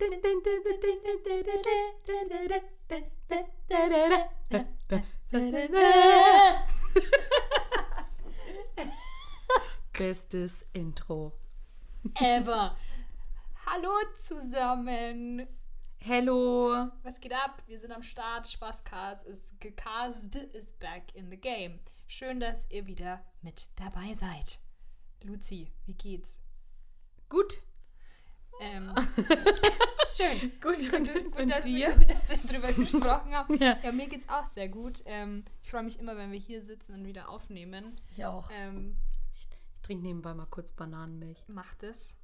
Bestes Intro. Ever. Hallo zusammen. Hello. Was geht ab? Wir sind am Start. Spaßcast ist gecast, ist back in the game. Schön, dass ihr wieder mit dabei seid. Luzi, wie geht's? Gut. Ähm, schön. Gut, Gut, und, gut, und dass, wir, dir? gut, dass wir drüber gesprochen haben. Ja. Ja, mir geht's auch sehr gut. Ähm, ich freue mich immer, wenn wir hier sitzen und wieder aufnehmen. Ich auch. Ähm, Ich trinke nebenbei mal kurz Bananenmilch. macht es.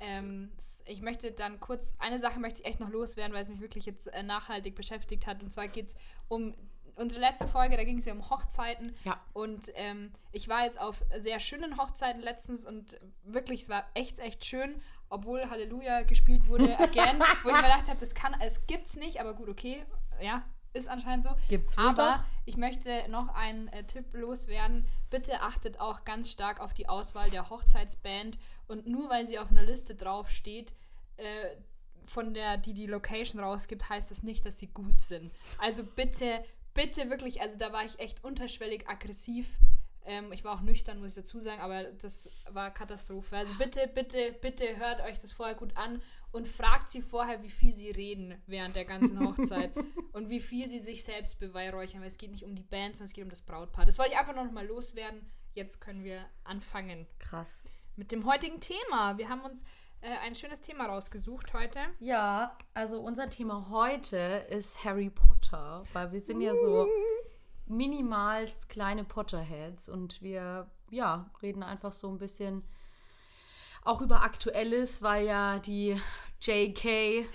Ähm, ich möchte dann kurz, eine Sache möchte ich echt noch loswerden, weil es mich wirklich jetzt äh, nachhaltig beschäftigt hat. Und zwar geht es um unsere letzte Folge, da ging es ja um Hochzeiten. Ja. Und ähm, ich war jetzt auf sehr schönen Hochzeiten letztens und wirklich, es war echt, echt schön, obwohl Halleluja gespielt wurde, again, wo ich mir gedacht habe, das kann, es gibt's nicht, aber gut, okay, ja, ist anscheinend so. Gibt's wohl Aber doch. ich möchte noch einen äh, Tipp loswerden. Bitte achtet auch ganz stark auf die Auswahl der Hochzeitsband. Und nur weil sie auf einer Liste draufsteht, äh, von der, die die Location rausgibt, heißt das nicht, dass sie gut sind. Also bitte, bitte wirklich, also da war ich echt unterschwellig aggressiv. Ähm, ich war auch nüchtern, muss ich dazu sagen, aber das war Katastrophe. Also bitte, bitte, bitte hört euch das vorher gut an und fragt sie vorher, wie viel sie reden während der ganzen Hochzeit und wie viel sie sich selbst beweihräuchern, weil es geht nicht um die Band, sondern es geht um das Brautpaar. Das wollte ich einfach noch mal loswerden. Jetzt können wir anfangen Krass. mit dem heutigen Thema. Wir haben uns äh, ein schönes Thema rausgesucht heute. Ja, also unser Thema heute ist Harry Potter, weil wir sind ja so minimalst kleine Potterheads und wir, ja, reden einfach so ein bisschen auch über Aktuelles, weil ja die JK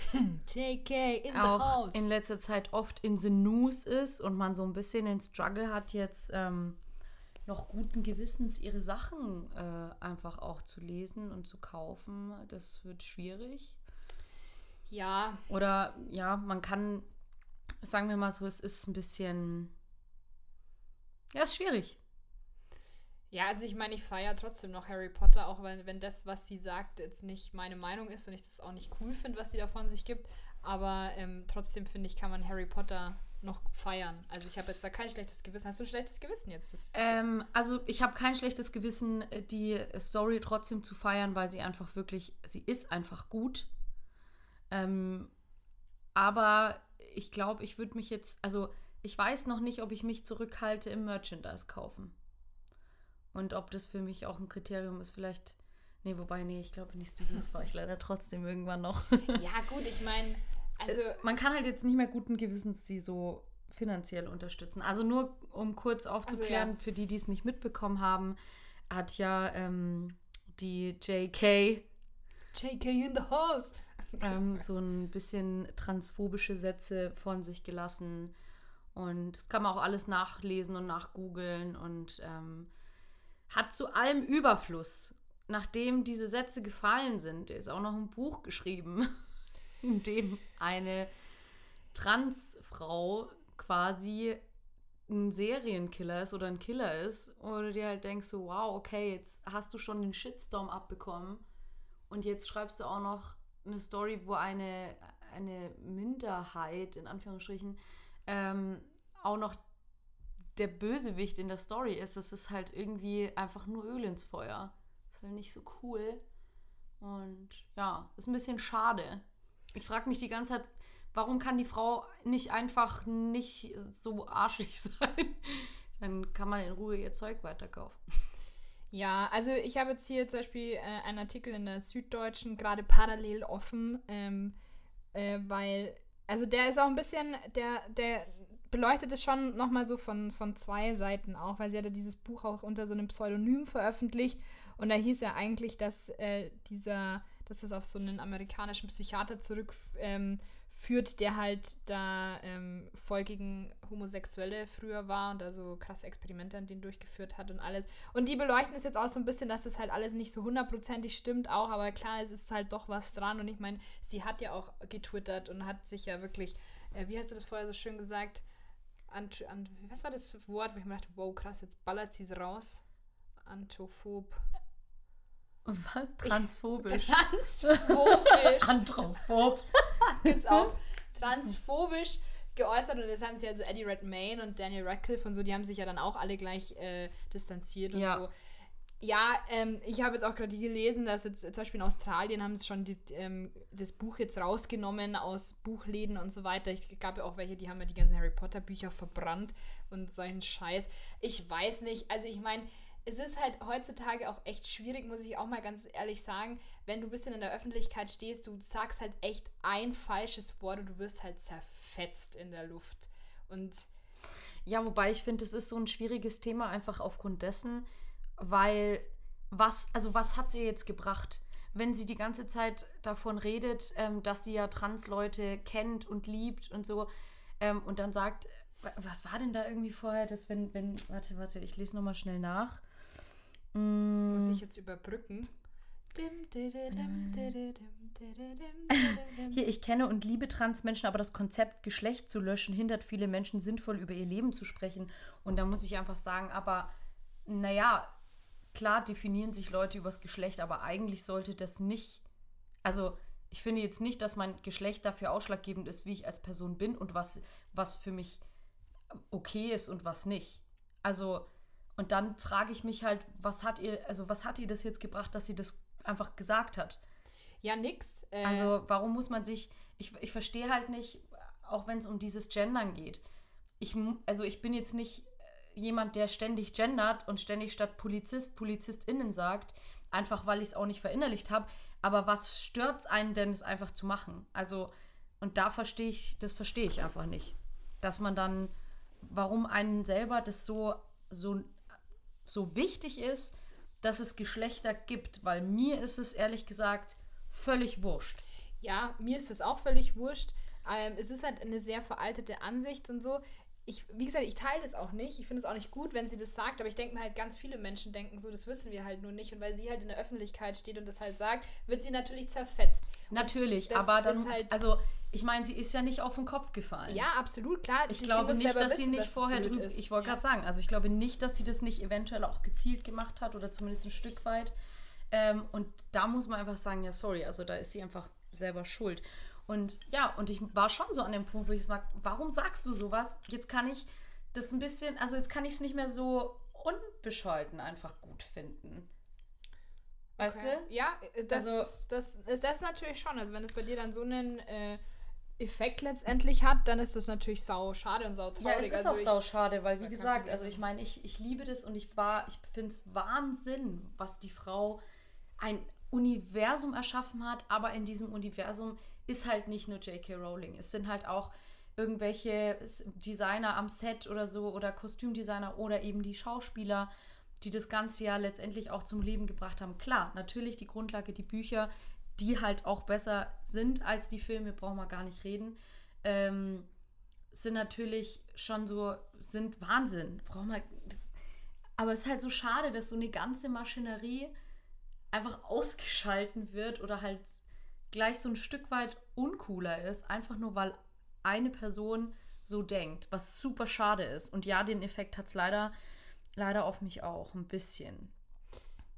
JK in auch in letzter Zeit oft in the news ist und man so ein bisschen den Struggle hat, jetzt ähm, noch guten Gewissens ihre Sachen äh, einfach auch zu lesen und zu kaufen. Das wird schwierig. ja, Oder ja, man kann, sagen wir mal so, es ist ein bisschen. Ja, ist schwierig. ja, also ich meine, ich feiere trotzdem noch Harry Potter, auch wenn, wenn das, was sie sagt, jetzt nicht meine Meinung ist und ich das auch nicht cool finde, was sie da von sich gibt. Aber ähm, trotzdem finde ich, kann man Harry Potter noch feiern. Also ich habe jetzt da kein schlechtes Gewissen. Hast du ein schlechtes Gewissen jetzt? Ähm, also ich habe kein schlechtes Gewissen, die Story trotzdem zu feiern, weil sie einfach wirklich, sie ist einfach gut. Ähm, aber ich glaube, ich würde mich jetzt, also ich weiß noch nicht, ob ich mich zurückhalte im Merchandise kaufen. Und ob das für mich auch ein Kriterium ist, vielleicht. Nee, wobei, nee, ich glaube, in die Studios fahre ich leider trotzdem irgendwann noch. ja, gut, ich meine, also Man kann halt jetzt nicht mehr guten Gewissens sie so finanziell unterstützen. Also nur um kurz aufzuklären, ja. für die, die es nicht mitbekommen haben, hat ja ähm, die JK JK in the house. ähm, so ein bisschen transphobische Sätze von sich gelassen. Und das kann man auch alles nachlesen und nachgoogeln und ähm, hat zu allem Überfluss, nachdem diese Sätze gefallen sind, ist auch noch ein Buch geschrieben, in dem eine Transfrau quasi ein Serienkiller ist oder ein Killer ist, du dir halt denkst, so, wow, okay, jetzt hast du schon den Shitstorm abbekommen. Und jetzt schreibst du auch noch eine Story, wo eine, eine Minderheit, in Anführungsstrichen, ähm, auch noch der Bösewicht in der Story ist. Das ist halt irgendwie einfach nur Öl ins Feuer. Ist halt nicht so cool. Und ja, ist ein bisschen schade. Ich frage mich die ganze Zeit, warum kann die Frau nicht einfach nicht so arschig sein? Dann kann man in Ruhe ihr Zeug weiterkaufen. Ja, also ich habe jetzt hier zum Beispiel äh, einen Artikel in der Süddeutschen gerade parallel offen, ähm, äh, weil, also der ist auch ein bisschen, der, der beleuchtet es schon nochmal so von, von zwei Seiten auch, weil sie hatte dieses Buch auch unter so einem Pseudonym veröffentlicht und da hieß ja eigentlich, dass äh, dieser, dass es auf so einen amerikanischen Psychiater zurückführt, ähm, führt, der halt da ähm, voll gegen Homosexuelle früher war und da so krasse Experimente an denen durchgeführt hat und alles. Und die beleuchten es jetzt auch so ein bisschen, dass das halt alles nicht so hundertprozentig stimmt auch, aber klar, es ist halt doch was dran und ich meine, sie hat ja auch getwittert und hat sich ja wirklich, äh, wie hast du das vorher so schön gesagt? Ant, ant, was war das Wort, wo ich mir dachte, wow, krass, jetzt ballert sie es raus. Antophob. Was? Transphobisch. Transphobisch. Antrophob. Gibt's auch. Transphobisch geäußert und das haben sich also Eddie Redmayne und Daniel Radcliffe und so, die haben sich ja dann auch alle gleich äh, distanziert und Ja. so. Ja, ähm, ich habe jetzt auch gerade gelesen, dass jetzt zum Beispiel in Australien haben sie schon die, ähm, das Buch jetzt rausgenommen aus Buchläden und so weiter. Ich gab ja auch welche, die haben ja die ganzen Harry Potter Bücher verbrannt und solchen Scheiß. Ich weiß nicht, also ich meine, es ist halt heutzutage auch echt schwierig, muss ich auch mal ganz ehrlich sagen, wenn du ein bisschen in der Öffentlichkeit stehst, du sagst halt echt ein falsches Wort und du wirst halt zerfetzt in der Luft. Und Ja, wobei ich finde, es ist so ein schwieriges Thema einfach aufgrund dessen, weil was, also was hat sie jetzt gebracht? Wenn sie die ganze Zeit davon redet, ähm, dass sie ja Trans-Leute kennt und liebt und so, ähm, und dann sagt, wa- was war denn da irgendwie vorher, dass wenn, wenn, warte, warte, ich lese nochmal schnell nach. Mm, muss ich jetzt überbrücken. Hier, ich kenne und liebe Transmenschen, aber das Konzept, Geschlecht zu löschen, hindert viele Menschen sinnvoll über ihr Leben zu sprechen. Und da muss ich einfach sagen, aber naja, klar definieren sich Leute übers Geschlecht, aber eigentlich sollte das nicht, also ich finde jetzt nicht, dass mein Geschlecht dafür ausschlaggebend ist, wie ich als Person bin und was, was für mich okay ist und was nicht. Also, und dann frage ich mich halt, was hat ihr, also was hat ihr das jetzt gebracht, dass sie das einfach gesagt hat? Ja, nix. Äh, Also warum muss man sich, ich, ich verstehe halt nicht, auch wenn es um dieses Gendern geht. Ich, also ich bin jetzt nicht äh, jemand, der ständig gendert und ständig statt Polizist, PolizistInnen sagt, einfach weil ich es auch nicht verinnerlicht habe. Aber was stört es einen denn, es einfach zu machen? Also, und da verstehe ich, das verstehe ich einfach nicht. Dass man dann, warum einen selber das so, so, so wichtig ist, dass es Geschlechter gibt. Weil mir ist es ehrlich gesagt völlig wurscht. Ja, mir ist das auch völlig wurscht. Ähm, es ist halt eine sehr veraltete Ansicht und so. Ich, wie gesagt, ich teile das auch nicht. Ich finde es auch nicht gut, wenn sie das sagt, aber ich denke mir halt, ganz viele Menschen denken so, das wissen wir halt nur nicht. Und weil sie halt in der Öffentlichkeit steht und das halt sagt, wird sie natürlich zerfetzt. Natürlich, das aber dann, halt- also ich meine, sie ist ja nicht auf den Kopf gefallen. Ja, absolut, klar. Ich sie glaube nicht, dass sie wissen, nicht es vorher drüber. ist. Ich wollte Ja. gerade sagen, also ich glaube nicht, dass sie das nicht eventuell auch gezielt gemacht hat oder zumindest ein Stück weit. Ähm, und da muss man einfach sagen, ja, sorry, also da ist sie einfach selber schuld. Und ja, und ich war schon so an dem Punkt, wo ich sage, warum sagst du sowas? Jetzt kann ich das ein bisschen, also jetzt kann ich es nicht mehr so unbescholten einfach gut finden. Weißt Okay. du? Ja, äh, das, Also- ist- das, äh, das natürlich schon. Also wenn es bei dir dann so einen äh, Effekt letztendlich hat, dann ist das natürlich sau schade und sau traurig. Ja, es ist also auch ich- sau schade, weil ist wie gesagt, also ich meine, ich, ich liebe das und ich war, ich finde es Wahnsinn, was die Frau ein Universum erschaffen hat, aber in diesem Universum ist halt nicht nur J.K. Rowling. Es sind halt auch irgendwelche Designer am Set oder so oder Kostümdesigner oder eben die Schauspieler, die das Ganze ja letztendlich auch zum Leben gebracht haben. Klar, natürlich die Grundlage, die Bücher, die halt auch besser sind als die Filme, brauchen wir gar nicht reden. Ähm, sind natürlich schon so, sind Wahnsinn. Brauchen wir, aber es ist halt so schade, dass so eine ganze Maschinerie einfach ausgeschalten wird oder halt gleich so ein Stück weit uncooler ist, einfach nur weil eine Person so denkt, was super schade ist. Und ja, den Effekt hat es leider, leider auf mich auch ein bisschen.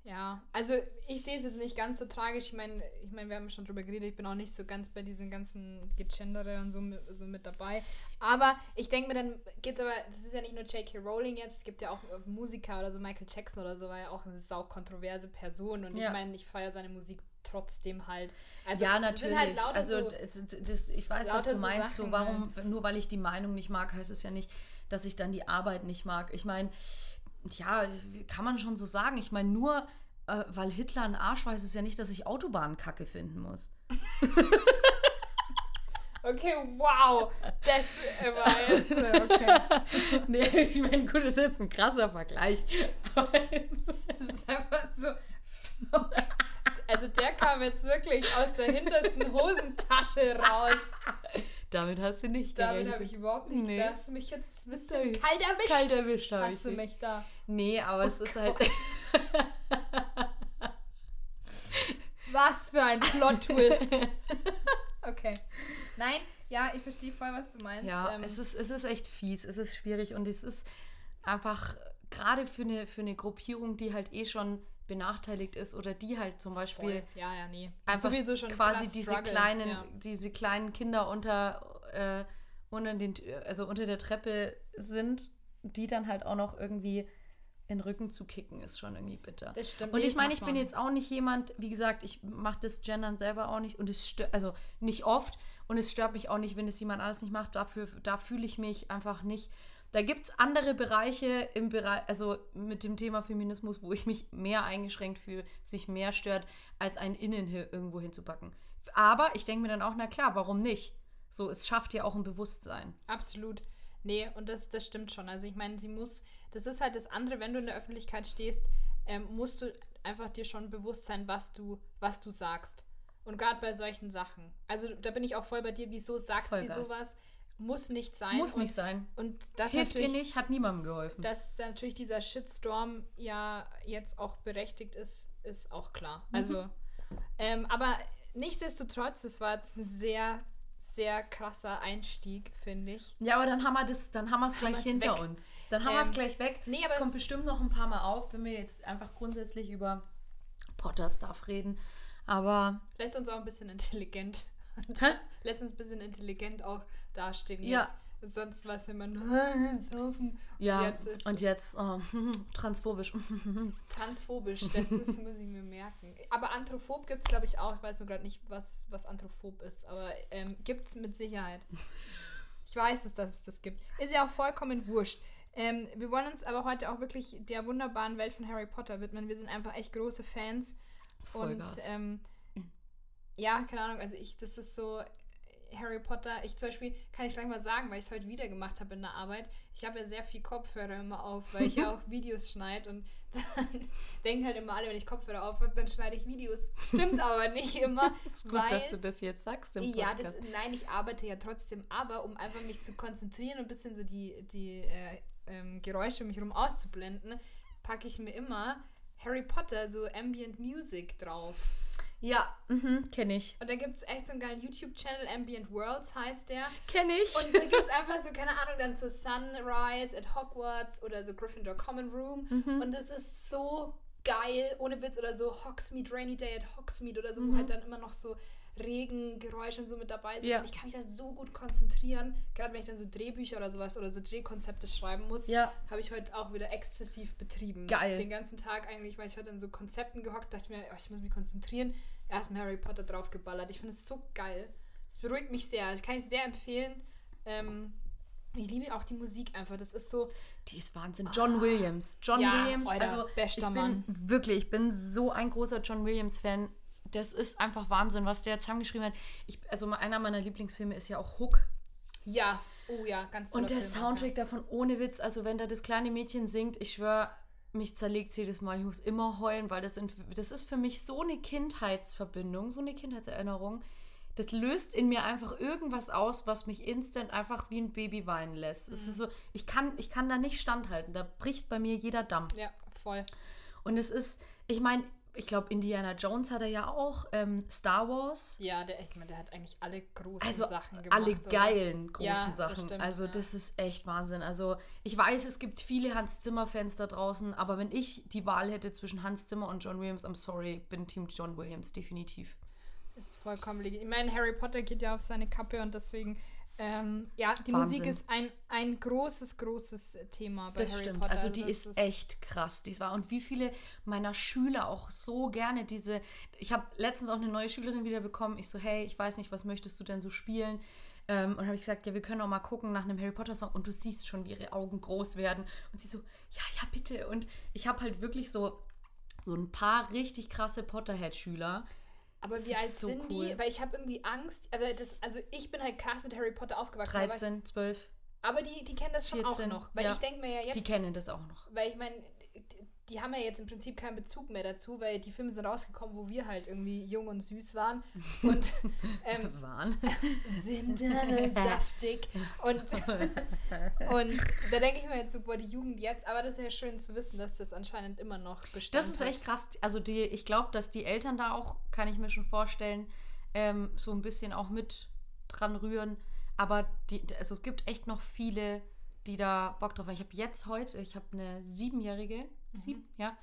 Ja, also ich sehe es jetzt nicht ganz so tragisch. Ich meine, ich meine, wir haben schon drüber geredet, ich bin auch nicht so ganz bei diesen ganzen Gegendere und so, so mit dabei. Aber ich denke mir, dann geht aber, das ist ja nicht nur J.K. Rowling jetzt, es gibt ja auch Musiker oder so, Michael Jackson oder so, war ja auch eine saukontroverse Person. Und Ja. ich meine, ich feiere seine Musik trotzdem halt. Also, ja, sind natürlich. Halt also so, das, ich weiß, was du so meinst. So, Sachen warum, nur weil ich die Meinung nicht mag, heißt es ja nicht, dass ich dann die Arbeit nicht mag. Ich meine, ja, kann man schon so sagen. Ich meine, nur äh, weil Hitler ein Arsch heißt es ja nicht, dass ich Autobahnen kacke finden muss. okay, wow, das äh, war jetzt, äh, okay. nee, ich meine, gut, das ist jetzt ein krasser Vergleich. Das ist einfach so. Also der kam jetzt wirklich aus der hintersten Hosentasche raus. Damit hast du nicht Damit gerechnet. habe ich überhaupt nicht. Nee. Da hast du mich jetzt ein bisschen kalt erwischt. Kalt erwischt habe ich hast du mich da. Nee, aber es ist halt. Was für ein Plot-Twist. okay. Nein, ja, ich verstehe voll, was du meinst. Ja, Ähm, es, ist, es ist echt fies, es ist schwierig und es ist einfach gerade für eine, für eine Gruppierung, die halt eh schon benachteiligt ist oder die halt zum Beispiel. Ja, ja, nee. einfach Sowieso schon quasi diese Struggle, kleinen, ja. diese kleinen Kinder unter, äh, unter den, also unter der Treppe sind, die dann halt auch noch irgendwie in den Rücken zu kicken, ist schon irgendwie bitter. Das stimmt. Und nee, ich meine, ich bin jetzt auch nicht jemand, wie gesagt, ich mache das Gendern selber auch nicht und es stört, also nicht oft und es stört mich auch nicht, wenn es jemand alles nicht macht. Dafür, da fühle ich mich einfach nicht. Da gibt es andere Bereiche im Bereich, also mit dem Thema Feminismus, wo ich mich mehr eingeschränkt fühle, sich mehr stört, als ein Innen hier irgendwo hinzupacken. Aber ich denke mir dann auch, na klar, warum nicht? So, es schafft ja auch ein Bewusstsein. Absolut. Nee, und das, das stimmt schon. Also ich meine, sie muss, das ist halt das andere, wenn du in der Öffentlichkeit stehst, ähm, musst du einfach dir schon bewusst sein, was du, was du sagst. Und gerade bei solchen Sachen. Also da bin ich auch voll bei dir, wieso sagt sie Vollgas. sowas? Muss nicht sein. Muss und, nicht sein. Und das Hilft ihr nicht, hat niemandem geholfen. dass natürlich dieser Shitstorm ja jetzt auch berechtigt ist, ist auch klar. Mhm. Also, ähm, aber nichtsdestotrotz, es war jetzt ein sehr, sehr krasser Einstieg, finde ich. Ja, aber dann haben wir das, dann haben wir es gleich wir's hinter weg. uns. Dann haben wir es Ähm, gleich weg. nee, es aber- kommt bestimmt noch ein paar Mal auf, wenn wir jetzt einfach grundsätzlich über Potter-Stuff reden. Aber Lässt uns auch ein bisschen intelligent. Lässt uns ein bisschen intelligent auch dastehen Ja. jetzt. Sonst war es immer nur saufen. ja, Und jetzt und jetzt oh, transphobisch. transphobisch. Das ist, muss ich mir merken. Aber Anthrophob gibt es, glaube ich, auch. Ich weiß nur gerade nicht, was, was Anthrophob ist. Aber ähm, gibt es mit Sicherheit. Ich weiß es, dass es das gibt. Ist ja auch vollkommen wurscht. Ähm, wir wollen uns aber heute auch wirklich der wunderbaren Welt von Harry Potter widmen. Wir sind einfach echt große Fans. Vollgas. Und ähm, ja, keine Ahnung, also ich, das ist so Harry Potter. Ich zum Beispiel kann ich gleich mal sagen, weil ich es heute wieder gemacht habe in der Arbeit. Ich habe ja sehr viel Kopfhörer immer auf, weil ich ja auch Videos schneide und dann denken halt immer alle, wenn ich Kopfhörer auf habe, dann schneide ich Videos. Stimmt aber nicht immer, ist gut, weil dass du das jetzt sagst im ja, Podcast. das, nein, ich arbeite ja trotzdem, aber um einfach mich zu konzentrieren und ein bisschen so die, die äh, ähm, Geräusche um mich herum auszublenden, packe ich mir immer Harry Potter, so Ambient Music drauf. Ja, mhm, kenne ich. Und da gibt es echt so einen geilen YouTube-Channel, Ambient Worlds heißt der. Kenne ich. Und da gibt es einfach so, keine Ahnung, dann so Sunrise at Hogwarts oder so Gryffindor Common Room. Mhm. Und das ist so geil, ohne Witz, oder so Hogsmeade, Rainy Day at Hogsmeade oder so, Mhm. wo halt dann immer noch so Regengeräusche und so mit dabei sind. Ja. Und ich kann mich da so gut konzentrieren. Gerade wenn ich dann so Drehbücher oder sowas oder so Drehkonzepte schreiben muss, ja, habe ich heute auch wieder exzessiv betrieben. Geil. Den ganzen Tag eigentlich, weil ich heute an so Konzepten gehockt, dachte ich mir, oh, ich muss mich konzentrieren. Erstmal Harry Potter draufgeballert. Ich finde es so geil. Es beruhigt mich sehr. Ich kann es sehr empfehlen. Ähm, ich liebe auch die Musik einfach. Das ist so. die ist Wahnsinn. John Williams. John Ja, Williams, Alter, also bester ich bin Mann. wirklich, ich bin so ein großer John Williams-Fan. Das ist einfach Wahnsinn, was der zusammengeschrieben hat. Ich, also einer meiner Lieblingsfilme ist ja auch Hook. Ja, oh ja, ganz toller Und der Film Soundtrack davon ohne Witz, also wenn da das kleine Mädchen singt, ich schwöre, mich zerlegt jedes Mal. Ich muss immer heulen, weil das, sind, das ist für mich so eine Kindheitsverbindung, so eine Kindheitserinnerung. Das löst in mir einfach irgendwas aus, was mich instant einfach wie ein Baby weinen lässt. Es ist so, ich kann, ich kann da nicht standhalten. Da bricht bei mir jeder Damm. Ja, voll. Und es ist, ich meine, ich glaube, Indiana Jones hat er ja auch, ähm, Star Wars. Ja, der, ich meine, der hat eigentlich alle großen Also Sachen gemacht. alle oder? geilen großen Ja, das Sachen. stimmt, also ja. das ist echt Wahnsinn. Also ich weiß, es gibt viele Hans Zimmer-Fans da draußen, aber wenn ich die Wahl hätte zwischen Hans Zimmer und John Williams, I'm sorry, bin Team John Williams, definitiv. Ist vollkommen legitim. Ich meine, Harry Potter geht ja auf seine Kappe und deswegen, ähm, ja, die Wahnsinn. Musik ist ein, ein großes, großes Thema bei Das Harry stimmt. Potter. Also die das ist, echt krass. Die war und wie viele meiner Schüler auch so gerne diese. Ich habe letztens auch eine neue Schülerin wieder bekommen. Ich so, hey, ich weiß nicht, was möchtest du denn so spielen? Ähm, und habe ich gesagt, ja, wir können auch mal gucken nach einem Harry Potter Song. Und du siehst schon, wie ihre Augen groß werden. Und sie so, ja, ja, bitte. Und ich habe halt wirklich so so ein paar richtig krasse Potterhead-Schüler. Aber wie alt so sind cool. die? Weil ich habe irgendwie Angst. Aber das, also ich bin halt krass mit Harry Potter aufgewachsen. aber- 13, 12, Aber die, die kennen das schon 14, auch noch. Weil ja. ich denke mir ja jetzt, die kennen das auch noch. weil ich meine, die, haben ja jetzt im Prinzip keinen Bezug mehr dazu, weil die Filme sind rausgekommen, wo wir halt irgendwie jung und süß waren. Und ähm, Waren. sind saftig. Und, und da denke ich mir jetzt so, boah, die Jugend jetzt, aber das ist ja schön zu wissen, dass das anscheinend immer noch Bestand Das ist echt krass. Also die, ich glaube, dass die Eltern da auch, kann ich mir schon vorstellen, ähm, so ein bisschen auch mit dran rühren. Aber die, also es gibt echt noch viele, die da Bock drauf haben. Ich habe jetzt heute, ich habe eine siebenjährige, sieben, ja,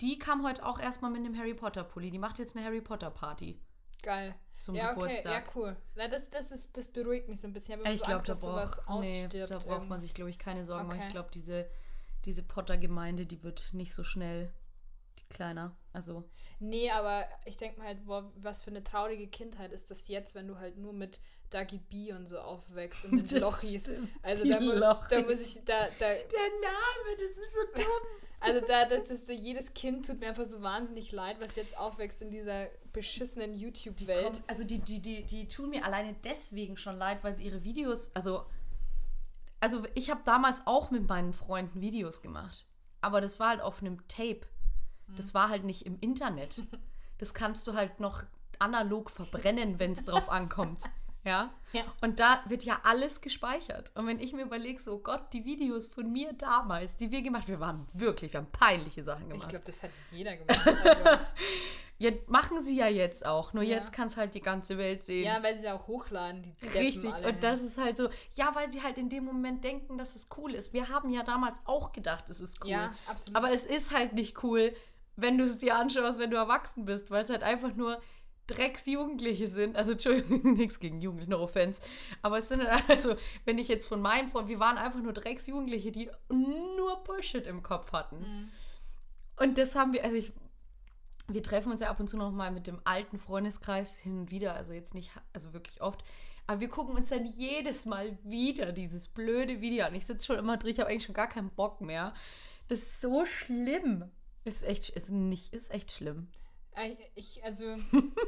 Die kam heute auch erstmal mit einem Harry Potter Pulli. Die macht jetzt eine Harry Potter Party Geil. zum Ja, okay, Geburtstag. ja, cool. Na, das, das, ist, das beruhigt mich so ein bisschen. Ich Ich glaube, da, brauch, nee, da braucht man sich, glaube ich, keine Sorgen machen. Okay. Ich glaube, diese, diese Potter-Gemeinde, die wird nicht so schnell die kleiner. Also, Nee, aber ich denke mal halt, boah, was für eine traurige Kindheit ist das jetzt, wenn du halt nur mit Dagi B und so aufwächst und mit Lochis. stimmt, Also da, mu- da Lochis. muss ich, da, da, der Name, das ist so dumm. also da, das ist so, jedes Kind tut mir einfach so wahnsinnig leid, was jetzt aufwächst in dieser beschissenen YouTube-Welt. Also die, die, die, die tun mir alleine deswegen schon leid, weil sie ihre Videos, also, also ich habe damals auch mit meinen Freunden Videos gemacht. Aber das war halt auf einem Tape. Das war halt nicht im Internet. Das kannst du halt noch analog verbrennen, wenn es drauf ankommt. Ja? Ja. Und da wird ja alles gespeichert. Und wenn ich mir überlege, so Gott, die Videos von mir damals, die wir gemacht wir waren wirklich, wir haben peinliche Sachen Ich gemacht. glaube, das hat jeder gemacht. Also, ja, machen sie ja jetzt auch. Nur Ja. jetzt kann es halt die ganze Welt sehen. ja, weil sie auch hochladen, die Deppen Richtig. Und das ist halt so, ja, weil sie halt in dem Moment denken, dass es cool ist. Wir haben ja damals auch gedacht, es ist cool. Ja, absolut. Aber es ist halt nicht cool, wenn du es dir anschaust, wenn du erwachsen bist, weil es halt einfach nur Drecksjugendliche sind. Also, Entschuldigung, nichts gegen Jugendliche, no offense. Aber es sind halt, also, wenn ich jetzt von meinen Freunden, wir waren einfach nur Drecksjugendliche, die nur Bullshit im Kopf hatten. Mhm. Und das haben wir, also ich, wir treffen uns ja ab und zu noch mal mit dem alten Freundeskreis hin und wieder, also jetzt nicht, also wirklich oft. Aber wir gucken uns dann jedes Mal wieder dieses blöde Video an. Ich sitze schon immer drin, ich habe eigentlich schon gar keinen Bock mehr. Das ist so schlimm. Ist echt, ist nicht, ist echt schlimm. Äh, Ich, also,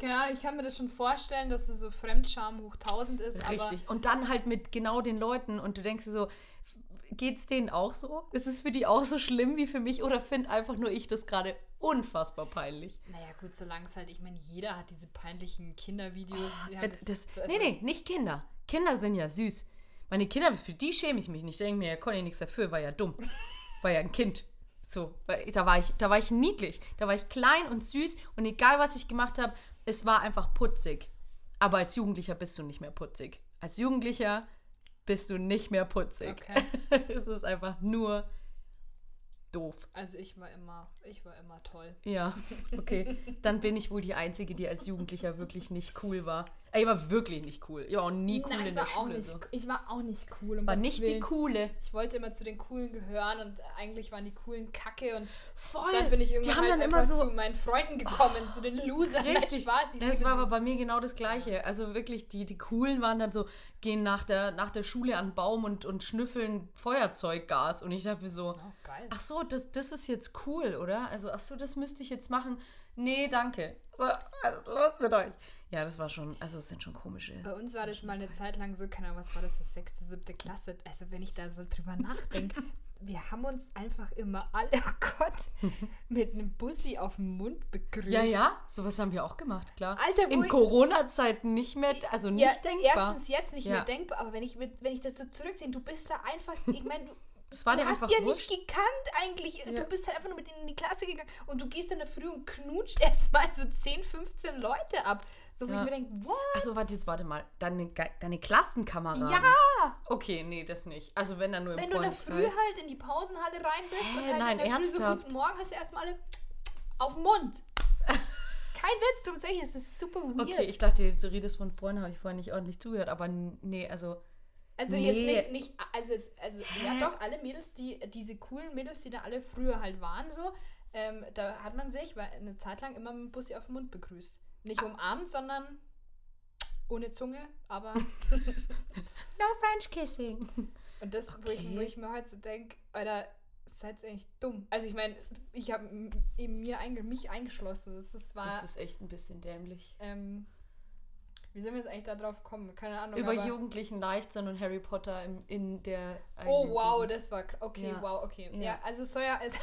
ja, ich kann mir das schon vorstellen, dass es so Fremdscham hoch 1000 ist, Richtig. Und dann halt mit genau den Leuten und du denkst dir so, geht's denen auch so? Ist es für die auch so schlimm wie für mich oder finde einfach nur ich das gerade unfassbar peinlich? naja, gut, solange es halt, ich meine, jeder hat diese peinlichen Kindervideos. haben Äh, Das, also- nee, nee, nicht Kinder. Kinder sind ja süß. Meine Kinder, für die schäme ich mich nicht. Ich denke mir, er konnte ja nichts dafür, war ja dumm. War ja ein Kind. So, weil da war ich, da war ich niedlich. Da war ich klein und süß und egal was ich gemacht habe, es war einfach putzig. Aber als Jugendlicher bist du nicht mehr putzig. Als Jugendlicher bist du nicht mehr putzig. Okay. es ist einfach nur doof. Also ich war immer, ich war immer toll. Ja, okay. Dann bin ich wohl die Einzige, die als Jugendlicher wirklich nicht cool war. Ich war wirklich nicht cool. Ich war auch nie cool Nein, in der Schule. nicht, so. ich war auch nicht cool. Um War nicht die Willen. coole. Ich wollte immer zu den Coolen gehören und eigentlich waren die Coolen Kacke und Voll. dann bin ich irgendwann die haben halt dann immer so zu meinen Freunden gekommen, zu den Losern. Richtig. Spaß, ich das war aber bei mir genau das Gleiche. Also wirklich, die, die Coolen waren dann so, gehen nach der, nach der Schule an den Baum und, und schnüffeln Feuerzeuggas. Und ich dachte mir so, Oh, ach so, das, das ist jetzt cool, oder? Also, ach so, das müsste ich jetzt machen. Nee, danke. So, was ist los mit euch? Ja, das war schon, also es sind schon komische. Bei uns war das mal eine Zeit lang so, keine Ahnung, was war das, das sechste, siebte Klasse. Also wenn ich da so drüber nachdenke, wir haben uns einfach immer alle, oh Gott, mit einem Bussi auf den Mund begrüßt. Ja, ja, sowas haben wir auch gemacht, klar. Alter, In Corona-Zeiten nicht mehr, also nicht Ja, denkbar. erstens jetzt nicht Ja. mehr denkbar, aber wenn ich, mit, wenn ich das so zurückdenke, du bist da einfach, ich meine, du, Das war du dir hast einfach ja wurscht. nicht gekannt eigentlich. Ja. Du bist halt einfach nur mit denen in die Klasse gegangen und du gehst dann da früh und knutscht erstmal so 10, 15 Leute ab. So, wo Ja. ich mir denke, what? Also warte, jetzt warte mal. Deine, deine Klassenkameraden? Ja! Okay, nee, das nicht. Also wenn dann nur im Wenn du da früh Freundeskreis. halt in die Pausenhalle rein bist Hä, und halt nein, in der Früh so ernsthaft? guten Morgen hast du erstmal alle auf den Mund. Kein Witz, darum sag ich, es ist super weird. Okay, ich dachte du redest von vorhin, habe ich vorhin nicht ordentlich zugehört, aber nee, also Also Nee. jetzt nicht, nicht also jetzt, also ja doch, alle Mädels, die, diese coolen Mädels, die da alle früher halt waren so, ähm, da hat man sich weil eine Zeit lang immer mit dem Bussi auf den Mund begrüßt. Nicht Ah. umarmt, sondern ohne Zunge, aber No French kissing. und das, wo, ich, wo Okay. ich mir heute so denke, Alter, seid ihr eigentlich dumm. Also ich meine, ich habe mir mich eingeschlossen. Das, das war, Das ist echt ein bisschen dämlich. ähm, wie sind wir jetzt eigentlich da drauf gekommen? Keine Ahnung. Über Jugendlichen Leichtsinn und Harry Potter im, in der Oh wow, das war okay, Ja. wow, okay. Ja, Ja. also es soll ja, es,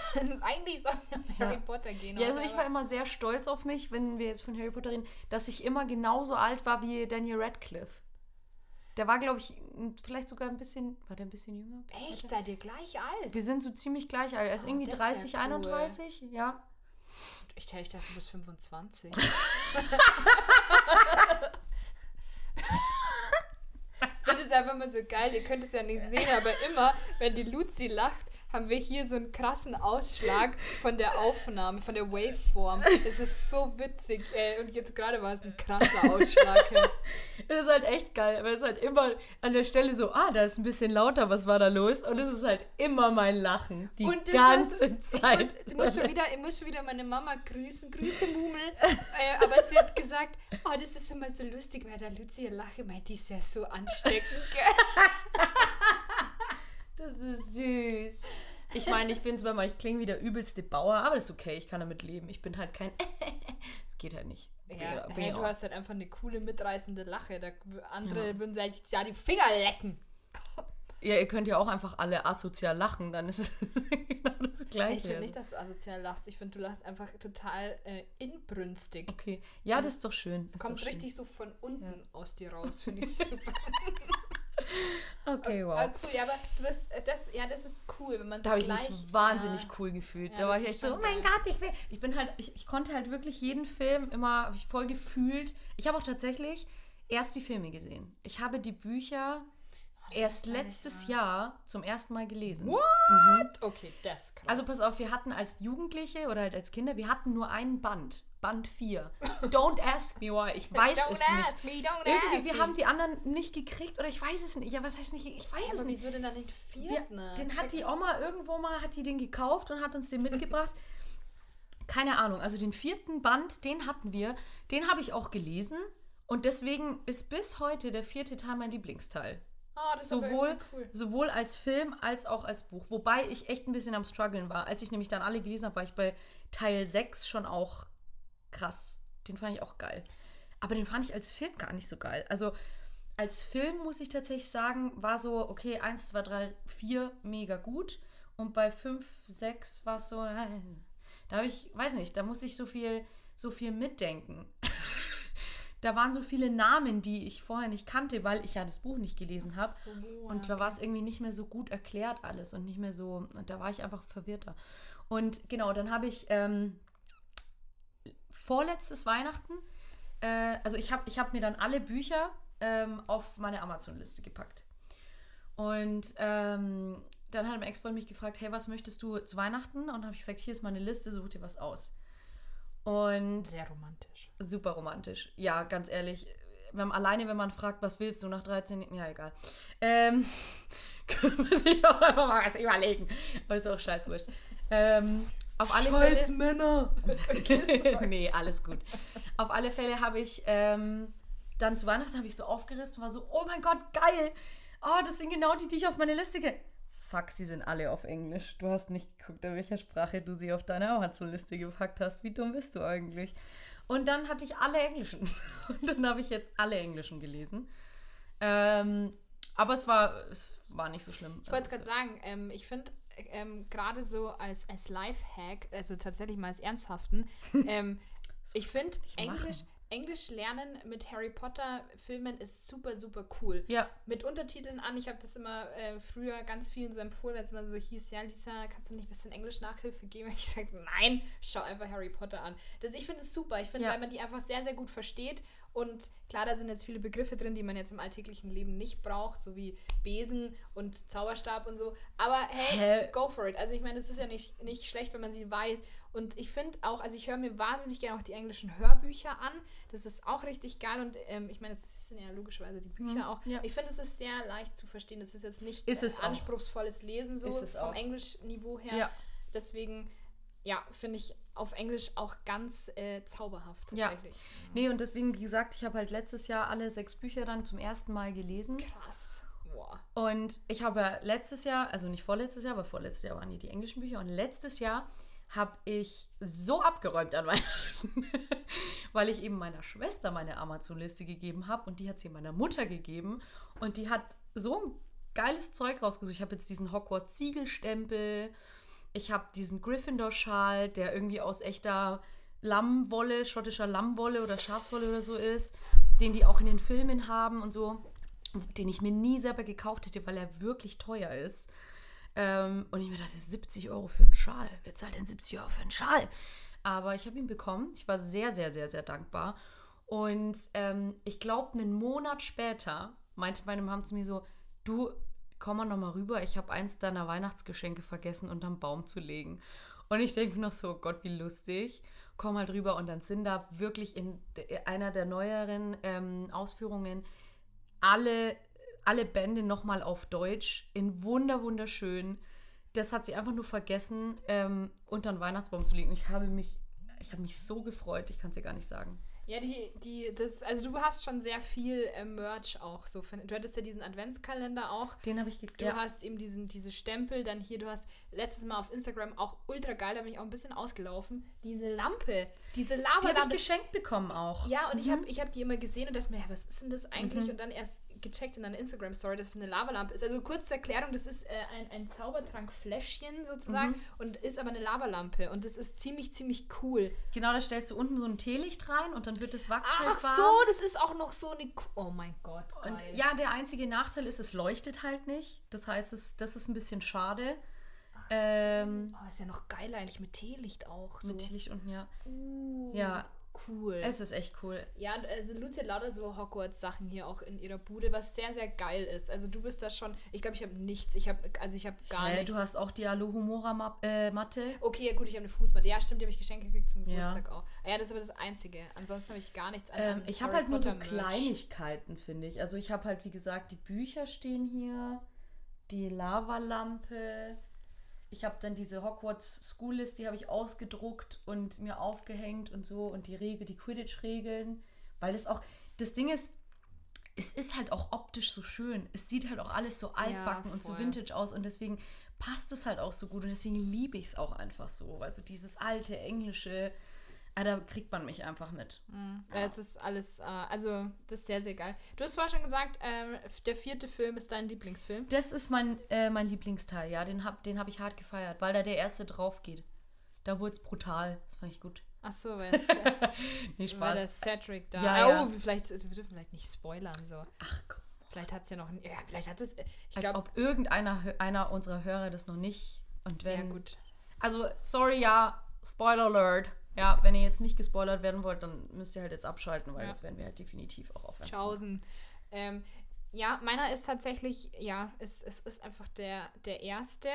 eigentlich soll es ja um Harry Potter gehen. Ja, also ich war immer sehr stolz auf mich, wenn wir jetzt von Harry Potter reden, dass ich immer genauso alt war wie Daniel Radcliffe. Der war, glaube ich, vielleicht sogar ein bisschen, war der ein bisschen jünger? Echt, seid ihr gleich alt? Wir sind so ziemlich gleich alt. Er ist Oh, irgendwie das ist ja 30, cool. 31, ja. Ich, ich dachte, du bist 25. Finde es einfach mal so geil, ihr könnt es ja nicht sehen, aber immer, wenn die Luzi lacht, haben wir hier so einen krassen Ausschlag von der Aufnahme, von der Waveform. Es ist so witzig. Ey. Und jetzt gerade war es ein krasser Ausschlag. Ey. Das ist halt echt geil, weil es halt immer an der Stelle so, ah, da ist ein bisschen lauter, was war da los? Und es ist halt immer mein Lachen, die Und ganze war's. Zeit. Ich muss, ich, muss schon wieder, ich muss schon wieder meine Mama grüßen. Grüße, Mumel. äh, aber sie hat gesagt, oh, das ist immer so lustig, weil da Lucia lache, meint, die ist ja so ansteckend. Das ist süß. Ich meine, ich bin zwar mal, ich klinge wie der übelste Bauer, aber das ist okay, ich kann damit leben. Ich bin halt kein. Es geht halt nicht. Ja, hey, du hast halt einfach eine coole, mitreißende Lache. Da, andere Ja. würden sich ja die Finger lecken. Ja, ihr könnt ja auch einfach alle asozial lachen, dann ist es genau das Gleiche. Ich finde nicht, dass du asozial lachst. Ich finde, du lachst einfach total äh, inbrünstig. Okay. Ja, das ist doch schön. Es kommt richtig so von unten Ja. aus dir raus, finde ich super. Okay, wow. Aber cool, ja, aber du bist, äh, das, ja, das ist cool, wenn man so Da habe ich mich wahnsinnig ja, cool gefühlt. Ja, da war ich echt so, oh mein geil. Gott, ich will. Ich bin halt, ich, ich konnte halt wirklich jeden Film immer, habe ich voll gefühlt. Ich habe auch tatsächlich erst die Filme gesehen. Ich habe die Bücher erst gar nicht letztes. Jahr zum ersten Mal gelesen. What? Okay, das krass. Also pass auf, wir hatten als Jugendliche oder halt als Kinder, wir hatten nur einen Band. Band 4. Don't ask me why. Ich weiß don't es nicht. ask me, don't Irgendwie, ask wir me. haben die anderen nicht gekriegt oder ich weiß es nicht. Ja, was heißt nicht? Ich weiß Ja, es aber nicht. wieso denn dann den Wir, vierten? den hat die Oma irgendwo mal, hat die den gekauft und hat uns den mitgebracht. Keine Ahnung, also den vierten Band, den hatten wir, den habe ich auch gelesen und deswegen ist bis heute der vierte Teil mein Lieblingsteil. Ah, das ist aber Sowohl, cool. sowohl als Film als auch als Buch. Wobei ich echt ein bisschen am struggeln war. Als ich nämlich dann alle gelesen habe, war ich bei Teil 6 schon auch krass. Den fand ich auch geil. Aber den fand ich als Film gar nicht so geil. Also als Film muss ich tatsächlich sagen, war so, okay, 1, 2, 3, 4 mega gut. Und bei 5, 6 war es so, äh, da habe ich, weiß nicht, da muss ich so viel, so viel mitdenken. da waren so viele Namen, die ich vorher nicht kannte, weil ich ja das Buch nicht gelesen habe. So, Und da war es irgendwie nicht mehr so gut erklärt alles und nicht mehr so, und da war ich einfach verwirrter. Und genau, dann habe ich ähm, vorletztes Weihnachten, äh, also ich habe ich hab mir dann alle Bücher ähm, auf meine Amazon-Liste gepackt. Und ähm, dann hat mein Ex-Freund mich gefragt, hey, was möchtest du zu Weihnachten? Und habe ich gesagt, hier ist meine Liste, such dir was aus. Und Sehr romantisch. super romantisch. Ja, ganz ehrlich. Wenn, alleine, wenn man fragt, was willst du nach 13, ja, egal. Ähm, kann man sich auch einfach mal was überlegen. Aber ist auch scheiß wurscht. Ähm, auf alle Fälle. Männer! nee, alles gut. Auf alle Fälle habe ich ähm, dann zu Weihnachten habe ich so aufgerissen und war so, oh mein Gott, geil. Oh, das sind genau die, die ich auf meine Liste ge... Fuck, sie sind alle auf Englisch. Du hast nicht geguckt, in welcher Sprache du sie auf deine Amazon-Liste gepackt hast. Wie dumm bist du eigentlich? Und dann hatte ich alle Englischen. Und dann habe ich jetzt alle Englischen gelesen. Ähm, aber es war, es war nicht so schlimm. Ich wollte es gerade sagen, ähm, ich finde ähm, gerade so als, als Life-Hack, also tatsächlich mal als Ernsthaften, ähm, ich finde Englisch. Englisch lernen mit Harry Potter Filmen ist super, super cool. Ja, Mit Untertiteln an, ich habe das immer äh, früher ganz vielen so empfohlen, als man so hieß, ja Lisa, kannst du nicht ein bisschen Englisch-Nachhilfe geben? Ich sage, nein, schau einfach Harry Potter an. Das, ich finde es super, ich finde, Ja. weil man die einfach sehr, sehr gut versteht und klar, da sind jetzt viele Begriffe drin, die man jetzt im alltäglichen Leben nicht braucht, so wie Besen und Zauberstab und so. Aber hey, Hä? go for it. Also ich meine, es ist ja nicht, nicht schlecht, wenn man sie weiß. Und ich finde auch, also ich höre mir wahnsinnig gerne auch die englischen Hörbücher an. Das ist auch richtig geil. Und ähm, ich meine, das sind ja logischerweise die Bücher Mhm, auch. ja. Ich finde, es ist sehr leicht zu verstehen. Es ist jetzt nicht Ist es anspruchsvolles Lesen so es vom. Englischniveau her. ja. Deswegen, ja, finde ich auf Englisch auch ganz äh, zauberhaft Ja. tatsächlich. Nee, und deswegen, wie gesagt, ich habe halt letztes Jahr alle sechs Bücher dann zum ersten Mal gelesen. Krass. Boah. Und ich habe ja letztes Jahr, also nicht vorletztes Jahr, aber vorletztes Jahr waren die, die englischen Bücher. Und letztes Jahr habe ich so abgeräumt an Weihnachten, weil ich eben meiner Schwester meine Amazon-Liste gegeben habe und die hat sie meiner Mutter gegeben und die hat so ein geiles Zeug rausgesucht. Ich habe jetzt diesen Hogwarts-Siegelstempel, ich habe diesen Gryffindor-Schal, der irgendwie aus echter Lammwolle, schottischer Lammwolle oder Schafswolle oder so ist, den die auch in den Filmen haben und so, den ich mir nie selber gekauft hätte, weil er wirklich teuer ist. Ähm, und ich mir dachte, 70 Euro für einen Schal. Wer zahlt denn 70 Euro für einen Schal? Aber ich habe ihn bekommen. Ich war sehr, sehr, sehr, sehr dankbar. Und ähm, ich glaube, einen Monat später meinte meine Mom zu mir so, du, komm mal nochmal rüber, ich habe eins deiner Weihnachtsgeschenke vergessen, unterm Baum zu legen. Und ich denke noch so, Gott, wie lustig. Komm mal drüber und dann sind da wirklich in einer der neueren ähm, Ausführungen alle, alle Bände nochmal auf Deutsch in wunder wunderschön. Das hat sie einfach nur vergessen, ähm, unter den Weihnachtsbaum zu legen. Ich habe mich, ich habe mich so gefreut, ich kann es dir gar nicht sagen. Ja, die, die, das, also du hast schon sehr viel äh, Merch auch. So, du hattest ja diesen Adventskalender auch. Den habe ich gekriegt. Du ja. hast eben diesen, diese Stempel, dann hier, du hast letztes Mal auf Instagram auch ultra geil, da bin ich auch ein bisschen ausgelaufen. Diese Lampe, diese Lavalampe. Die habe ich geschenkt bekommen auch. Ja, und mhm. ich habe ich hab die immer gesehen und dachte mir, ja, was ist denn das eigentlich? Mhm. Und dann erst gecheckt in einer Instagram-Story, dass es eine Lavalampe ist. Also kurze Erklärung, das ist äh, ein, ein Zaubertrankfläschchen sozusagen mhm. und ist aber eine Lavalampe und das ist ziemlich, ziemlich cool. Genau, da stellst du unten so ein Teelicht rein und dann wird das Wachsfeld Ach warm. so, das ist auch noch so eine... Oh mein Gott. Und ja, der einzige Nachteil ist, es leuchtet halt nicht. Das heißt, es, das ist ein bisschen schade. Ach ähm, oh, ist ja noch geiler eigentlich mit Teelicht auch. So. Mit Teelicht unten, ja. Uh. Ja, cool. Es ist echt cool. Ja, also Lucy hat lauter so Hogwarts-Sachen hier auch in ihrer Bude, was sehr, sehr geil ist. Also du bist da schon, ich glaube, ich habe nichts. Ich habe, also ich habe gar Hä, nichts. Du hast auch die Alohomora-Matte. Äh, okay, ja, gut, ich habe eine Fußmatte. Ja, stimmt, die habe ich geschenkt gekriegt zum Geburtstag ja. auch. Ah ja, das ist aber das Einzige. Ansonsten habe ich gar nichts an. Ähm, ich habe halt nur so Kleinigkeiten, finde ich. Also ich habe halt, wie gesagt, die Bücher stehen hier, die Lavalampe ich habe dann diese Hogwarts School List, die habe ich ausgedruckt und mir aufgehängt und so und die Regel, die Quidditch-Regeln, weil es auch, das Ding ist, es ist halt auch optisch so schön. Es sieht halt auch alles so altbacken ja, und so vintage aus und deswegen passt es halt auch so gut und deswegen liebe ich es auch einfach so. Also dieses alte englische, Ah, da kriegt man mich einfach mit. Mhm. Ja. Es ist alles, äh, also das ist sehr, sehr geil. Du hast vorher schon gesagt, äh, der vierte Film ist dein Lieblingsfilm. Das ist mein, äh, mein Lieblingsteil, ja. Den habe den hab ich hart gefeiert, weil da der erste drauf geht. Da wurde es brutal. Das fand ich gut. Ach so, weil es nee, Spaß. Weil der Cedric da. Ja, ja. Oh, vielleicht, wir dürfen vielleicht nicht spoilern. So. Ach komm. Vielleicht hat es ja noch. Ja, vielleicht hat es. Ich Als glaub, ob irgendeiner einer unserer Hörer das noch nicht. Und wenn. Ja, gut. Also, sorry, ja, Spoiler Alert. Ja, wenn ihr jetzt nicht gespoilert werden wollt, dann müsst ihr halt jetzt abschalten, weil ja. das werden wir halt definitiv auch aufhören. Tschaußen. Ähm, ja, meiner ist tatsächlich, ja, es, es ist einfach der, der erste.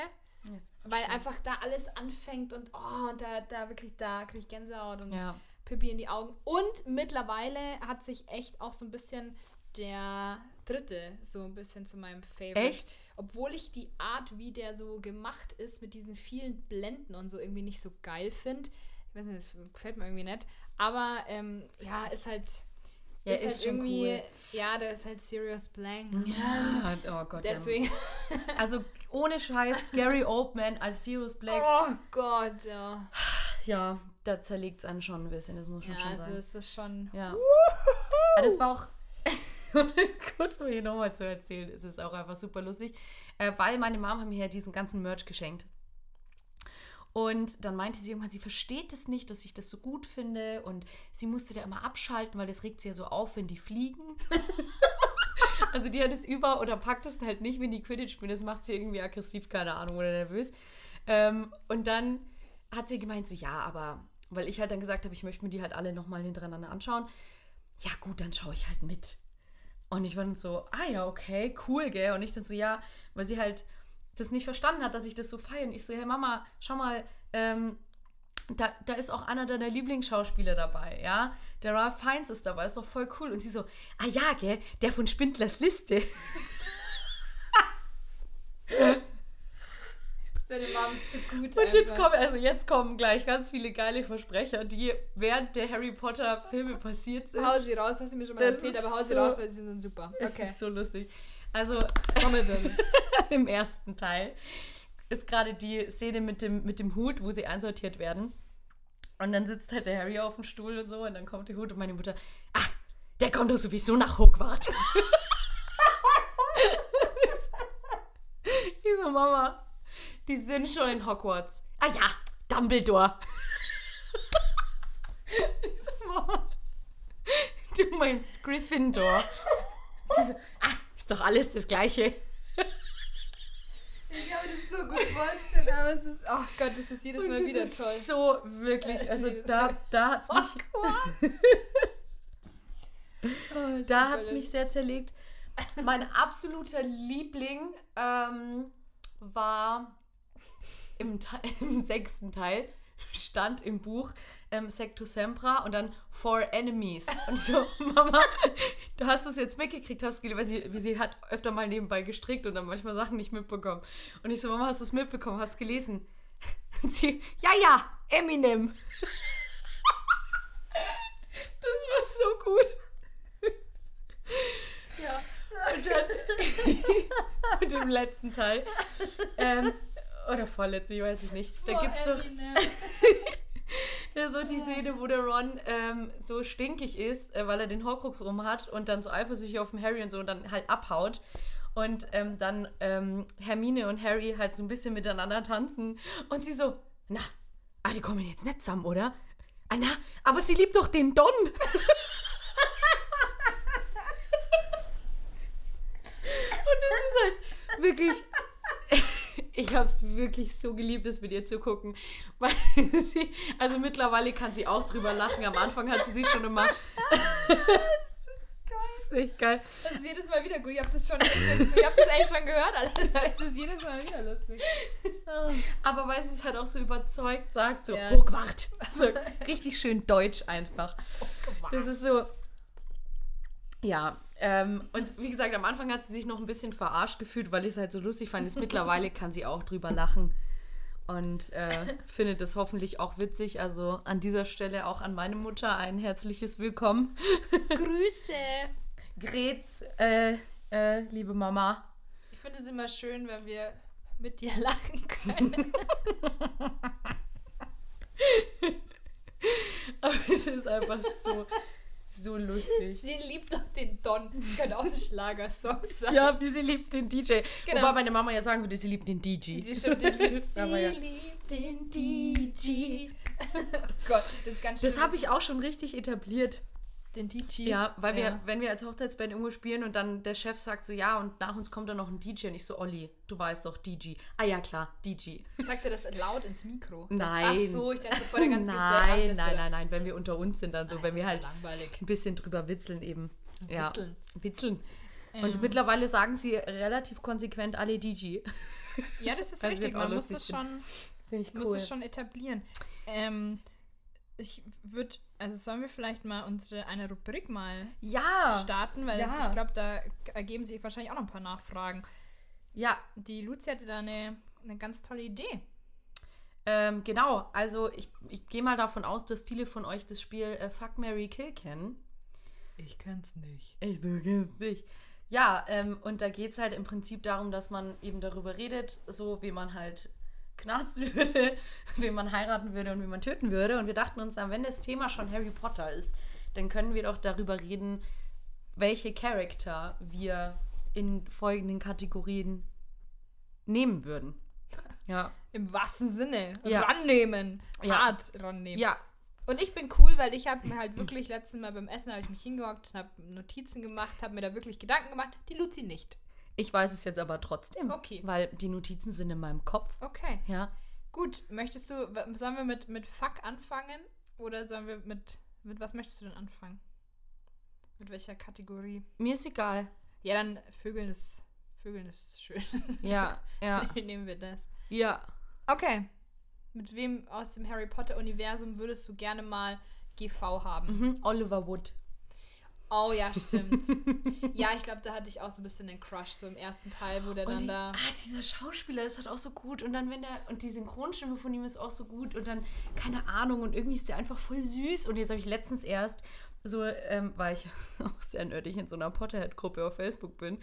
Yes, weil schön. einfach da alles anfängt und oh, und da, da wirklich, da kriege ich Gänsehaut und ja. Pippi in die Augen. Und mittlerweile hat sich echt auch so ein bisschen der dritte so ein bisschen zu meinem Favorite. Echt? Obwohl ich die Art, wie der so gemacht ist, mit diesen vielen Blenden und so irgendwie nicht so geil finde weiß nicht, das gefällt mir irgendwie nicht. Aber ähm, ja, ist halt. Ja, ist, ist halt irgendwie, cool. ja, der ist halt Serious Blank. Ja, oh Gott. Deswegen. Also ohne Scheiß, Gary Oldman als Sirius Black. Oh Gott, ja. Ja, da zerlegt es einen schon ein bisschen, das muss man ja, schon also sagen. Ja, also es ist schon. Ja. Aber das war auch. kurz mal hier nochmal zu erzählen, ist es auch einfach super lustig, äh, weil meine Mom hat mir ja diesen ganzen Merch geschenkt. Und dann meinte sie irgendwann, sie versteht es nicht, dass ich das so gut finde. Und sie musste da immer abschalten, weil das regt sie ja so auf, wenn die fliegen. also die hat es über oder packt es halt nicht, wenn die Quidditch spielen. Das macht sie irgendwie aggressiv, keine Ahnung, oder nervös. Ähm, und dann hat sie gemeint, so ja, aber weil ich halt dann gesagt habe, ich möchte mir die halt alle nochmal hintereinander anschauen. Ja, gut, dann schaue ich halt mit. Und ich war dann so, ah ja, okay, cool, gell? Und ich dann so, ja, weil sie halt das nicht verstanden hat, dass ich das so feiere. Und ich so, hey Mama, schau mal, ähm, da, da ist auch einer deiner Lieblingsschauspieler dabei, ja. Der Ralph Fiennes ist dabei, ist doch voll cool. Und sie so, ah ja, gell, der von Spindlers Liste. Seine Mom ist so gut. Und jetzt kommen, also jetzt kommen gleich ganz viele geile Versprecher, die während der Harry Potter Filme passiert sind. Hau sie raus, hast du mir schon mal das erzählt, aber hau sie so, raus, weil sie sind super. Okay. Es ist so lustig. Also im ersten Teil ist gerade die Szene mit dem, mit dem Hut, wo sie einsortiert werden. Und dann sitzt halt der Harry auf dem Stuhl und so und dann kommt der Hut und meine Mutter, ach, der kommt doch sowieso nach Hogwarts. ich so, Mama, die sind schon in Hogwarts. Ah ja, Dumbledore. so, Mama, du meinst Gryffindor. So, ah, ist doch alles das Gleiche. Ich kann mir das so gut vorstellen, aber es ist, oh Gott, das ist jedes Mal wieder ist toll. So, wirklich, also da, da hat es mich, oh, da hat's mich sehr zerlegt. Mein absoluter Liebling ähm, war im, im sechsten Teil, stand im Buch ähm, Secto Sempra und dann For Enemies. Und so, Mama, du hast es jetzt mitgekriegt, hast du, weil sie, wie sie hat öfter mal nebenbei gestrickt und dann manchmal Sachen nicht mitbekommen. Und ich so, Mama, hast du es mitbekommen, hast du gelesen? Und sie, ja, ja, Eminem. Das war so gut. Ja. Und dann und im letzten Teil. Ähm, oder vorletzten, ich weiß es nicht. Da gibt es doch So die Szene, wo der Ron ähm, so stinkig ist, äh, weil er den Horcrux rum hat und dann so eifersüchtig auf den Harry und so und dann halt abhaut. Und ähm, dann ähm, Hermine und Harry halt so ein bisschen miteinander tanzen. Und sie so, na, ah, die kommen jetzt nicht zusammen, oder? Ah, na, aber sie liebt doch den Don. und es ist halt wirklich ich habe es wirklich so geliebt, es mit ihr zu gucken. Weil sie, also mittlerweile kann sie auch drüber lachen. Am Anfang hat sie sich schon immer. das ist echt geil. Das ist jedes Mal wieder gut. Ich habe das schon, ich habe das eigentlich schon gehört. Also, es ist jedes Mal wieder lustig. Oh. Aber weil sie es halt auch so überzeugt sagt, so Ja. Hochwacht. So richtig schön deutsch einfach. Das ist so. Ja, ähm, und wie gesagt, am Anfang hat sie sich noch ein bisschen verarscht gefühlt, weil ich es halt so lustig fand. Jetzt mittlerweile kann sie auch drüber lachen und äh, findet es hoffentlich auch witzig. Also an dieser Stelle auch an meine Mutter ein herzliches Willkommen. Grüße. Grets, äh, äh, liebe Mama. Ich finde es immer schön, wenn wir mit dir lachen können. Aber es ist einfach so, so lustig. Sie liebt doch den Don. Das könnte auch ein Schlagersong sein. Ja, wie sie liebt den DJ. Genau. Wobei meine Mama ja sagen würde, sie liebt den DJ. Sie stimmt, den liebt. Sie ja. liebt den DJ. Oh Gott, das ist ganz schön. Das habe ich auch schon richtig etabliert. Den DJ. Ja, weil wir, Ja. wenn wir als Hochzeitsband irgendwo spielen und dann der Chef sagt so, ja, und nach uns kommt dann noch ein DJ und ich so, Olli, du weißt doch, DJ. Ah ja, klar, DJ. Sagt er das laut ins Mikro? Das, Nein. Ach so, ich dachte vor der ganzen Nein, nein, nein, nein, wenn wir unter uns sind dann so, Nein, wenn das wir halt langweilig. ein bisschen drüber witzeln eben. Ja. Witzeln. Witzeln. Und Ähm. mittlerweile sagen sie relativ konsequent alle DJ. Ja, das ist sie richtig. Man muss das schon, muss das schon etablieren. Ähm, ich würde, also sollen wir vielleicht mal unsere eine Rubrik mal Ja. starten, weil ja. ich glaube, da ergeben sich wahrscheinlich auch noch ein paar Nachfragen. Ja, Die Luzi hatte da eine, eine ganz tolle Idee. ähm, genau. Also ich, ich gehe mal davon aus, dass viele von euch das Spiel äh, Fuck, Mary Kill kennen. Ich kenn's nicht. Ich, du kennst dich. Ja, ähm, und da geht es halt im Prinzip darum, dass man eben darüber redet, so wie man halt knarzen würde, wie man heiraten würde und wie man töten würde. Und wir dachten uns dann, wenn das Thema schon Harry Potter ist, dann können wir doch darüber reden, welche Charakter wir in folgenden Kategorien nehmen würden. Ja. Im wahrsten Sinne. Ja. Rannehmen. Ja. Hart rannehmen. Ja, Und ich bin cool, weil ich habe mir halt wirklich letztes Mal beim Essen habe ich mich hingehockt, habe Notizen gemacht, habe mir da wirklich Gedanken gemacht. Die Luzi nicht. Ich weiß es jetzt aber trotzdem. Okay. Weil die Notizen sind in meinem Kopf. Okay. Ja. Gut, möchtest du, sollen wir mit, mit Fuck anfangen? Oder sollen wir mit, mit was möchtest du denn anfangen? Mit welcher Kategorie? Mir ist egal. Ja, dann Vögeln ist, Vögeln ist schön. Ja, ja, Nehmen wir das. ja. Okay. Mit wem aus dem Harry Potter-Universum würdest du gerne mal GV haben? Mhm. Oliver Wood. Oh ja, stimmt. ja, ich glaube, da hatte ich auch so ein bisschen den Crush, so im ersten Teil, wo der Und dann die, da. ah, dieser Schauspieler ist halt auch so gut. Und dann, wenn der, und die Synchronstimme von ihm ist auch so gut. Und dann, keine Ahnung, und irgendwie ist der einfach voll süß. Und jetzt habe ich letztens erst, so, ähm, weil ich auch sehr nerdig in so einer Potterhead-Gruppe auf Facebook bin,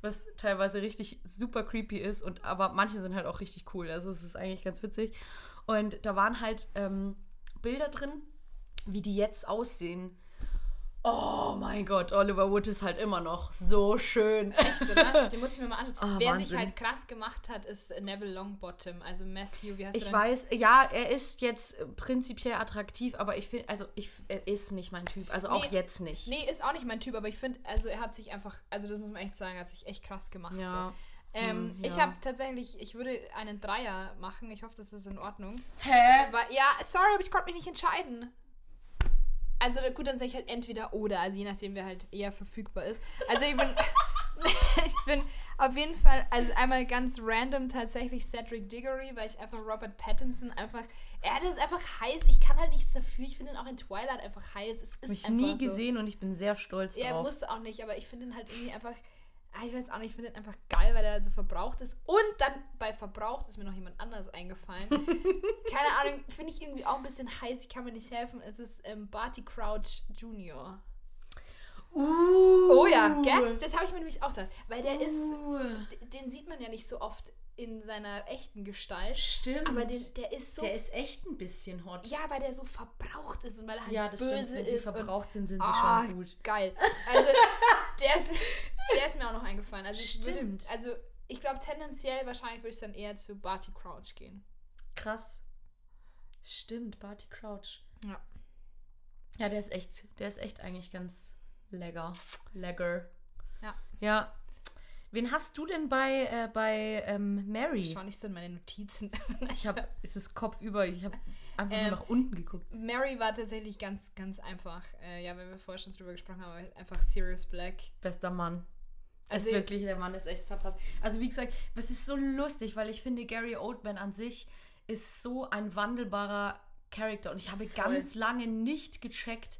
was teilweise richtig super creepy ist. Und aber manche sind halt auch richtig cool. Also es ist eigentlich ganz witzig. Und da waren halt ähm, Bilder drin, wie die jetzt aussehen. Oh mein Gott, Oliver Wood ist halt immer noch so schön. Echt, oder? Den muss ich mir mal anschauen. Ah, Wer sich Wahnsinn. halt krass gemacht hat, ist Neville Longbottom. Also Matthew, wie heißt Ich er? weiß, ja, er ist jetzt äh, prinzipiell attraktiv, aber ich finde, also ich, er ist nicht mein Typ. Also auch Nee. jetzt nicht. Nee, ist auch nicht mein Typ, aber ich finde, also er hat sich einfach, also das muss man echt sagen, er hat sich echt krass gemacht. Ja. So. Ähm, Hm, Ich ja. habe tatsächlich, ich würde einen Dreier machen. Ich hoffe, das ist in Ordnung. Hä? Aber ja, sorry, aber ich konnte mich nicht entscheiden. Also gut, dann sage ich halt entweder oder, also je nachdem, wer halt eher verfügbar ist. Also ich bin, ich bin auf jeden Fall, also einmal ganz random tatsächlich Cedric Diggory, weil ich einfach Robert Pattinson einfach, er ist einfach heiß. Ich kann halt nichts dafür. Ich finde ihn auch in Twilight einfach heiß. Es ist Habe ich einfach nie so. gesehen und ich bin sehr stolz Ja, drauf. musste auch nicht, aber ich finde ihn halt irgendwie einfach, ich weiß auch nicht, ich finde ihn einfach geil, weil er so verbraucht ist. Und dann bei verbraucht ist mir noch jemand anderes eingefallen. Keine Ahnung, finde ich irgendwie auch ein bisschen heiß. Ich kann mir nicht helfen. Es ist ähm, Barty Crouch Jr. Uh, Oh ja, gell? Das habe ich mir nämlich auch gedacht. Weil der ist, Uh, d- den sieht man ja nicht so oft in seiner echten Gestalt. stimmt. Aber den, der ist so. der ist echt ein bisschen hot. ja, weil der so verbraucht ist und weil er halt Ja, das böse stimmt. Wenn sie ist. und- verbraucht sind, sind sie Ah, schon gut. geil. Also, der ist, der ist mir auch noch eingefallen. Also, ich würde, Stimmt. also, ich glaube, tendenziell wahrscheinlich würde ich dann eher zu Barty Crouch gehen. Krass. Stimmt, Barty Crouch. Ja. Ja, der ist echt, der ist echt eigentlich ganz lecker. Lecker. Ja. Ja. Wen hast du denn bei, äh, bei ähm, Mary? Ich schau nicht so in meine Notizen. Ich habe, es ist kopfüber, ich habe einfach Ähm, nur nach unten geguckt. Mary war tatsächlich ganz, ganz einfach. Äh, ja, wenn wir vorher schon drüber gesprochen haben, einfach Sirius Black. Bester Mann. Also ist wirklich, der Mann ist echt fantastisch. Also wie gesagt, es ist so lustig, weil ich finde, Gary Oldman an sich ist so ein wandelbarer Charakter. Und ich habe Voll. ganz lange nicht gecheckt,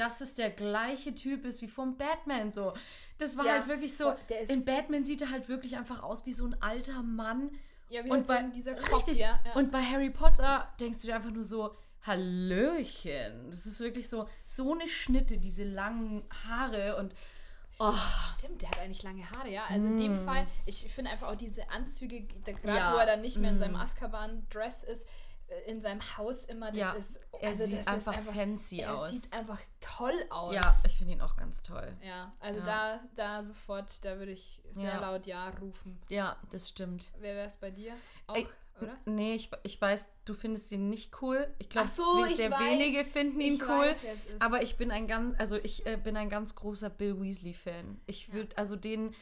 dass es der gleiche Typ ist wie vom Batman. So. Das war Ja, halt wirklich so. In Batman sieht er halt wirklich einfach aus wie so ein alter Mann. Ja, wie Und halt bei, dieser Kopf, richtig, ja. ja. und bei Harry Potter denkst du dir einfach nur so, Hallöchen. Das ist wirklich so, so eine Schnitte, diese langen Haare und oh, Stimmt, der hat eigentlich lange Haare, ja. Also in dem Fall, ich finde einfach auch diese Anzüge, gerade Mm. Ja, wo er dann nicht mehr in seinem mm. Azkaban-Dress ist, in seinem Haus immer, das Ja, ist. er also sieht das einfach, ist fancy er aus. sieht einfach toll aus. ja, ich finde ihn auch ganz toll. Ja, also Ja. da, da sofort, da würde ich sehr Ja. laut Ja rufen. Ja, das stimmt. Wer wäre es bei dir? Auch, Ey, oder? Nee, ich, ich weiß, du findest ihn nicht cool. Ich glaube, so, ich sehr weiß. wenige finden ihn Ich cool. weiß. Aber ich bin ein ganz, also ich äh, bin ein ganz großer Bill Weasley-Fan. Ich würde, also den,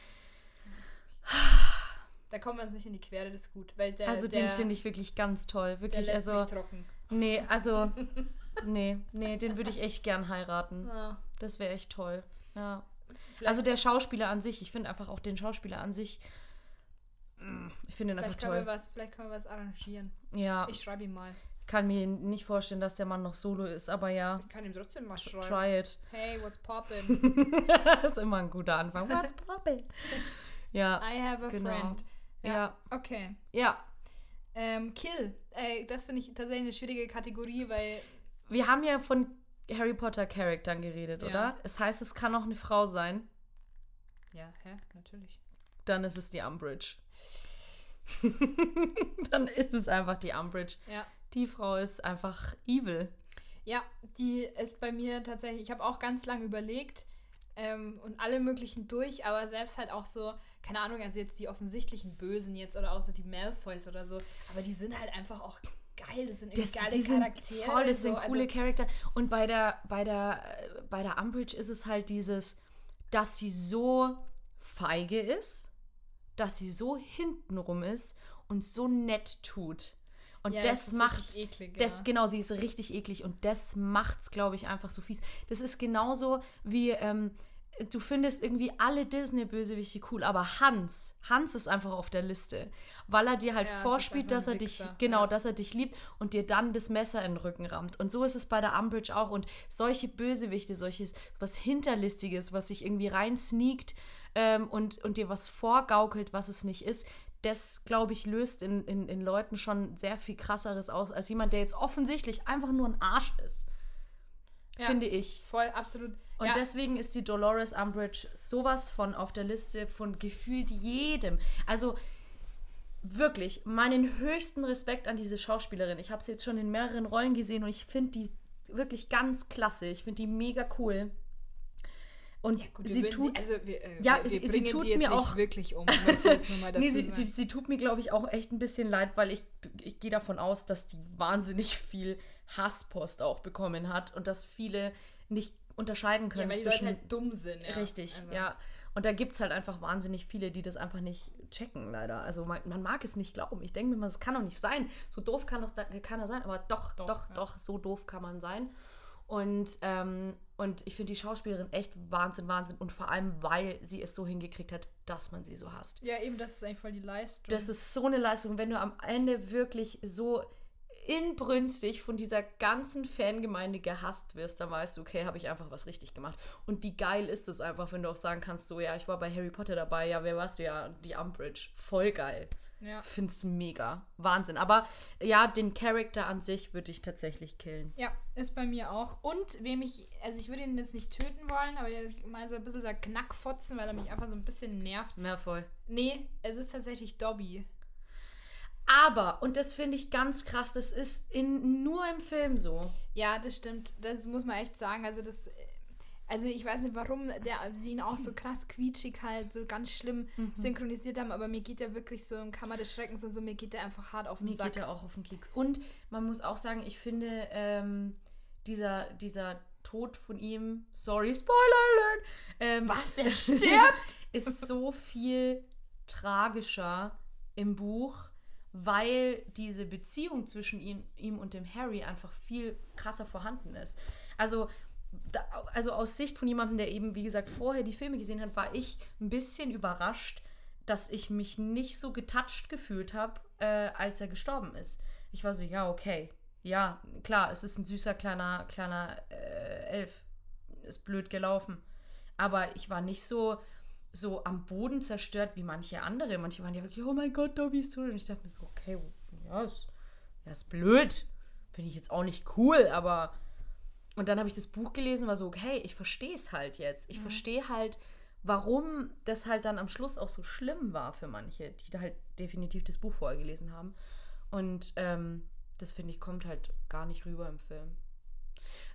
Da kommen wir uns nicht in die Quere, das ist gut. Weil der, also der, den finde ich wirklich ganz toll. der Wirklich, lässt also, mich trocken. nee, also, nee, nee, den würde ich echt gern heiraten. Ja, Das wäre echt toll. Ja. vielleicht, Also der Schauspieler an sich, ich finde einfach auch den Schauspieler an sich, mm, ich finde ihn einfach können wir toll. was, vielleicht können wir was arrangieren. Ja, Ich schreibe ihm mal. kann mir nicht vorstellen, dass der Mann noch solo ist, aber ja, Ich kann ihm trotzdem mal schreiben. try it. Hey, what's poppin'? das ist immer ein guter Anfang. What's poppin'? Ja, I have a Genau. friend. Ja, Okay. ja. Ähm, Kill. Äh, das finde ich tatsächlich eine schwierige Kategorie, weil Wir haben ja von Harry Potter Charaktern geredet, Ja. oder? Es heißt, es kann auch eine Frau sein. Ja, hä? Natürlich. Dann ist es die Umbridge. Dann ist es einfach die Umbridge. Ja. Die Frau ist einfach evil. Ja, die ist bei mir tatsächlich, ich habe auch ganz lange überlegt ähm, und alle möglichen durch, aber selbst halt auch so, keine Ahnung, also jetzt die offensichtlichen Bösen jetzt oder auch so die Malfoys oder so, aber die sind halt einfach auch geil, das sind irgendwie Das, geile die sind Charaktere. voll, das sind so, coole also, Charakter. Und bei der, bei, der, bei der Umbridge ist es halt dieses, dass sie so feige ist, dass sie so hintenrum ist und so nett tut. Und ja, das ist macht. eklig, Das, ja. Genau, sie ist richtig eklig und das macht's, glaube ich, einfach so fies. Das ist genauso wie, ähm, du findest irgendwie alle Disney-Bösewichte cool, aber Hans, Hans ist einfach auf der Liste, weil er dir halt Ja, das vorspielt, einfach dass er dich, genau, ja. dass er dich liebt und dir dann das Messer in den Rücken rammt. Und so ist es bei der Umbridge auch. Und solche Bösewichte, solches, was Hinterlistiges, was sich irgendwie reinsneakt ähm, und, und dir was vorgaukelt, was es nicht ist, das, glaube ich, löst in, in, in Leuten schon sehr viel krasseres aus, als jemand, der jetzt offensichtlich einfach nur ein Arsch ist. Ja. Finde ich. Voll, absolut. Und ja, deswegen ist die Dolores Umbridge sowas von auf der Liste von gefühlt jedem. Also wirklich, meinen höchsten Respekt an diese Schauspielerin. Ich habe sie jetzt schon in mehreren Rollen gesehen und ich finde die wirklich ganz klasse. Ich finde die mega cool. Und ja, gut, sie tut. also wir, äh, Ja, wir, sie- wir sie bringen tut die jetzt mir auch- wirklich um, nee, sie, sie, sie tut mir, glaube ich, auch echt ein bisschen leid, weil ich, ich gehe davon aus, dass die wahnsinnig viel Hasspost auch bekommen hat und dass viele nicht unterscheiden ja, können weil die Leute zwischen. halt dumm sind. Ja. Richtig, Also, ja. Und da gibt es halt einfach wahnsinnig viele, die das einfach nicht checken, leider. Also man, man mag es nicht glauben. Ich denke mir mal, das kann doch nicht sein. So doof kann doch da, kann er sein, aber doch, doch, Doch, doch, ja. so doof kann man sein. Und, ähm, und ich finde die Schauspielerin echt Wahnsinn, Wahnsinn. Und vor allem, weil sie es so hingekriegt hat, dass man sie so hasst. Ja, eben, das ist eigentlich voll die Leistung. Das ist so eine Leistung, wenn du am Ende wirklich so inbrünstig von dieser ganzen Fangemeinde gehasst wirst, dann weißt du, okay, habe ich einfach was richtig gemacht. Und wie geil ist es einfach, wenn du auch sagen kannst, so, ja, ich war bei Harry Potter dabei, ja, wer warst du? Ja, die Umbridge. Voll geil. Ja. Find's mega. Wahnsinn. Aber ja, den Charakter an sich würde ich tatsächlich killen. Ja, ist bei mir auch. Und wem ich, also ich würde ihn jetzt nicht töten wollen, aber mal so ein bisschen so Knackfotzen, weil er mich einfach so ein bisschen nervt. Mehr voll. Nee, es ist tatsächlich Dobby. Aber, und das finde ich ganz krass, das ist in, nur im Film so. Ja, das stimmt. Das muss man echt sagen. Also das, also ich weiß nicht, warum der, sie ihn auch so krass quietschig halt, so ganz schlimm Mhm. synchronisiert haben, aber mir geht er wirklich so im Kammer des Schreckens und so, mir geht er einfach hart auf den Mir Sack. geht er auch auf den Keks. Und man muss auch sagen, ich finde, ähm, dieser, dieser Tod von ihm, sorry, Spoiler Alert, ähm, Was, er stirbt? ist so viel tragischer im Buch, weil diese Beziehung zwischen ihm, ihm und dem Harry einfach viel krasser vorhanden ist. Also, da, also aus Sicht von jemandem, der eben, wie gesagt, vorher die Filme gesehen hat, war ich ein bisschen überrascht, dass ich mich nicht so getouched gefühlt habe, äh, als er gestorben ist. Ich war so, ja, okay. Ja, klar, es ist ein süßer kleiner, kleiner äh, Elf. Ist blöd gelaufen. Aber ich war nicht so, so am Boden zerstört wie manche andere. Manche waren ja wirklich, oh mein Gott, Dobby ist tot. Und ich dachte mir so, okay, ja, ist, ja, ist blöd. Finde ich jetzt auch nicht cool, aber. Und dann habe ich das Buch gelesen war so, okay, ich verstehe es halt jetzt. Ich verstehe halt, warum das halt dann am Schluss auch so schlimm war für manche, die da halt definitiv das Buch vorher gelesen haben. Und ähm, das finde ich kommt halt gar nicht rüber im Film.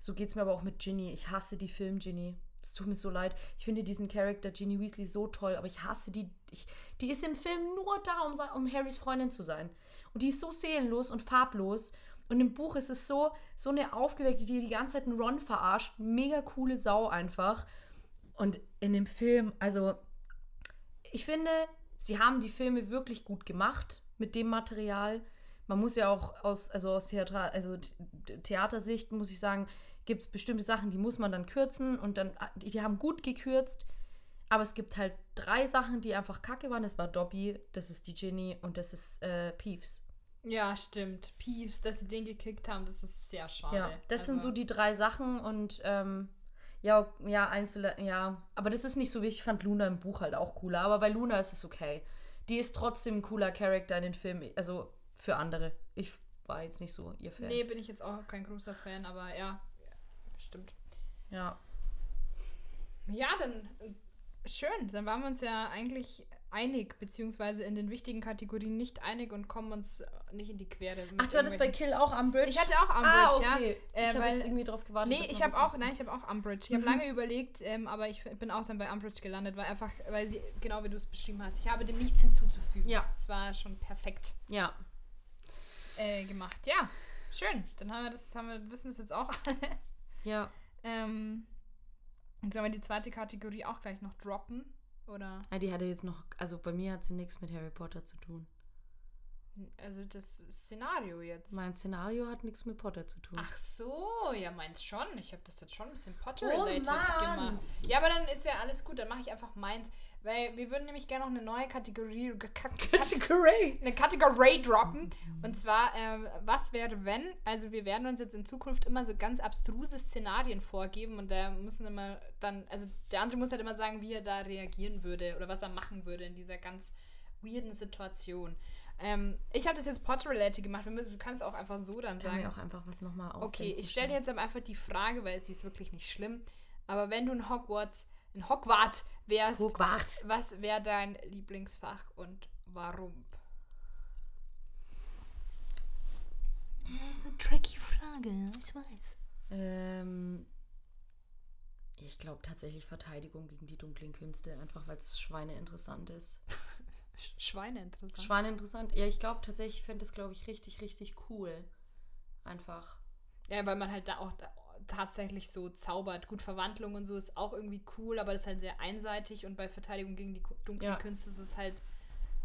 So geht es mir aber auch mit Ginny. Ich hasse die Film Ginny. Es tut mir so leid. Ich finde diesen Charakter Ginny Weasley so toll, aber ich hasse die. Ich, die ist im Film nur da, um, um Harrys Freundin zu sein. Und die ist so seelenlos und farblos. Und im Buch ist es so, so eine aufgeweckte, die die ganze Zeit einen Ron verarscht. Mega coole Sau einfach. Und in dem Film, also ich finde, sie haben die Filme wirklich gut gemacht mit dem Material. Man muss ja auch aus, also aus Theater, also Th- Theatersicht, muss ich sagen, gibt es bestimmte Sachen, die muss man dann kürzen und dann, die, die haben gut gekürzt. Aber es gibt halt drei Sachen, die einfach kacke waren. Das war Dobby, das ist die Ginny und das ist äh, Peeves. Ja, stimmt. Peeves, dass sie den gekickt haben, das ist sehr schade. Ja, das sind Also- so die drei Sachen und ähm, ja, ja, eins will ja, aber das ist nicht so wichtig. Ich fand Luna im Buch halt auch cooler, aber bei Luna ist es okay. Die ist trotzdem ein cooler Charakter in den Filmen, also für andere. Ich war jetzt nicht so ihr Fan. Nee, bin ich jetzt auch kein großer Fan, aber ja, stimmt. Ja. Ja, dann äh, schön. Dann waren wir uns ja eigentlich einig, beziehungsweise in den wichtigen Kategorien nicht einig und kommen uns äh, nicht in die Quere. Ach, du hattest bei Kill auch Umbridge? Ich hatte auch ah, Umbridge, okay. ja. Äh, ich habe jetzt irgendwie drauf gewartet. Nee, ich habe auch, nein, ich habe auch Umbridge. Ich habe Mhm. lange überlegt, ähm, aber ich bin auch dann bei Umbridge gelandet, weil einfach, weil sie, genau wie du es beschrieben hast, ich habe dem nichts hinzuzufügen. Ja. Es war schon perfekt Ja. äh, gemacht. Ja, schön. Dann haben wir das, haben wir, wissen es jetzt auch alle. Ja. ähm, sollen wir die zweite Kategorie auch gleich noch droppen? Oder? ja. Die hatte jetzt noch, also bei mir hat sie nichts mit Harry Potter zu tun. Also das Szenario jetzt. Mein Szenario hat nichts mit Potter zu tun. Ach so, ja, meins schon. Ich habe das jetzt schon ein bisschen Oh, Potter-related Mann. gemacht. Ja, aber dann ist ja alles gut. Dann mache ich einfach meins. Weil wir würden nämlich gerne noch eine neue Kategorie, Ka- Category. eine Kategorie droppen. Und zwar, ähm, was wäre, wenn? Also wir werden uns jetzt in Zukunft immer so ganz abstruse Szenarien vorgeben und da müssen immer dann, also der andere muss halt immer sagen, wie er da reagieren würde oder was er machen würde in dieser ganz weirden Situation. Ähm, ich habe das jetzt Potter-related gemacht. Wir müssen- Du kannst auch einfach so dann Sagen sagen. wir auch einfach was nochmal aus. Okay, ich stelle dir jetzt aber einfach die Frage, weil sie ist wirklich nicht schlimm. Aber wenn du in Hogwarts, in Hogwarts wärst, Hogwarts. was wäre dein Lieblingsfach und warum? Das ist eine tricky Frage, ich weiß. Ähm, ich glaube tatsächlich Verteidigung gegen die dunklen Künste, einfach weil es Schweine interessant ist. Sch Schweine interessant. Schweine interessant? Ja, ich glaube tatsächlich, ich fände das, glaube ich, richtig, richtig cool. Einfach. ja, weil man halt da auch da tatsächlich so zaubert. Gut, Verwandlung und so ist auch irgendwie cool, aber das ist halt sehr einseitig und bei Verteidigung gegen die dunklen Ja. Künste ist es halt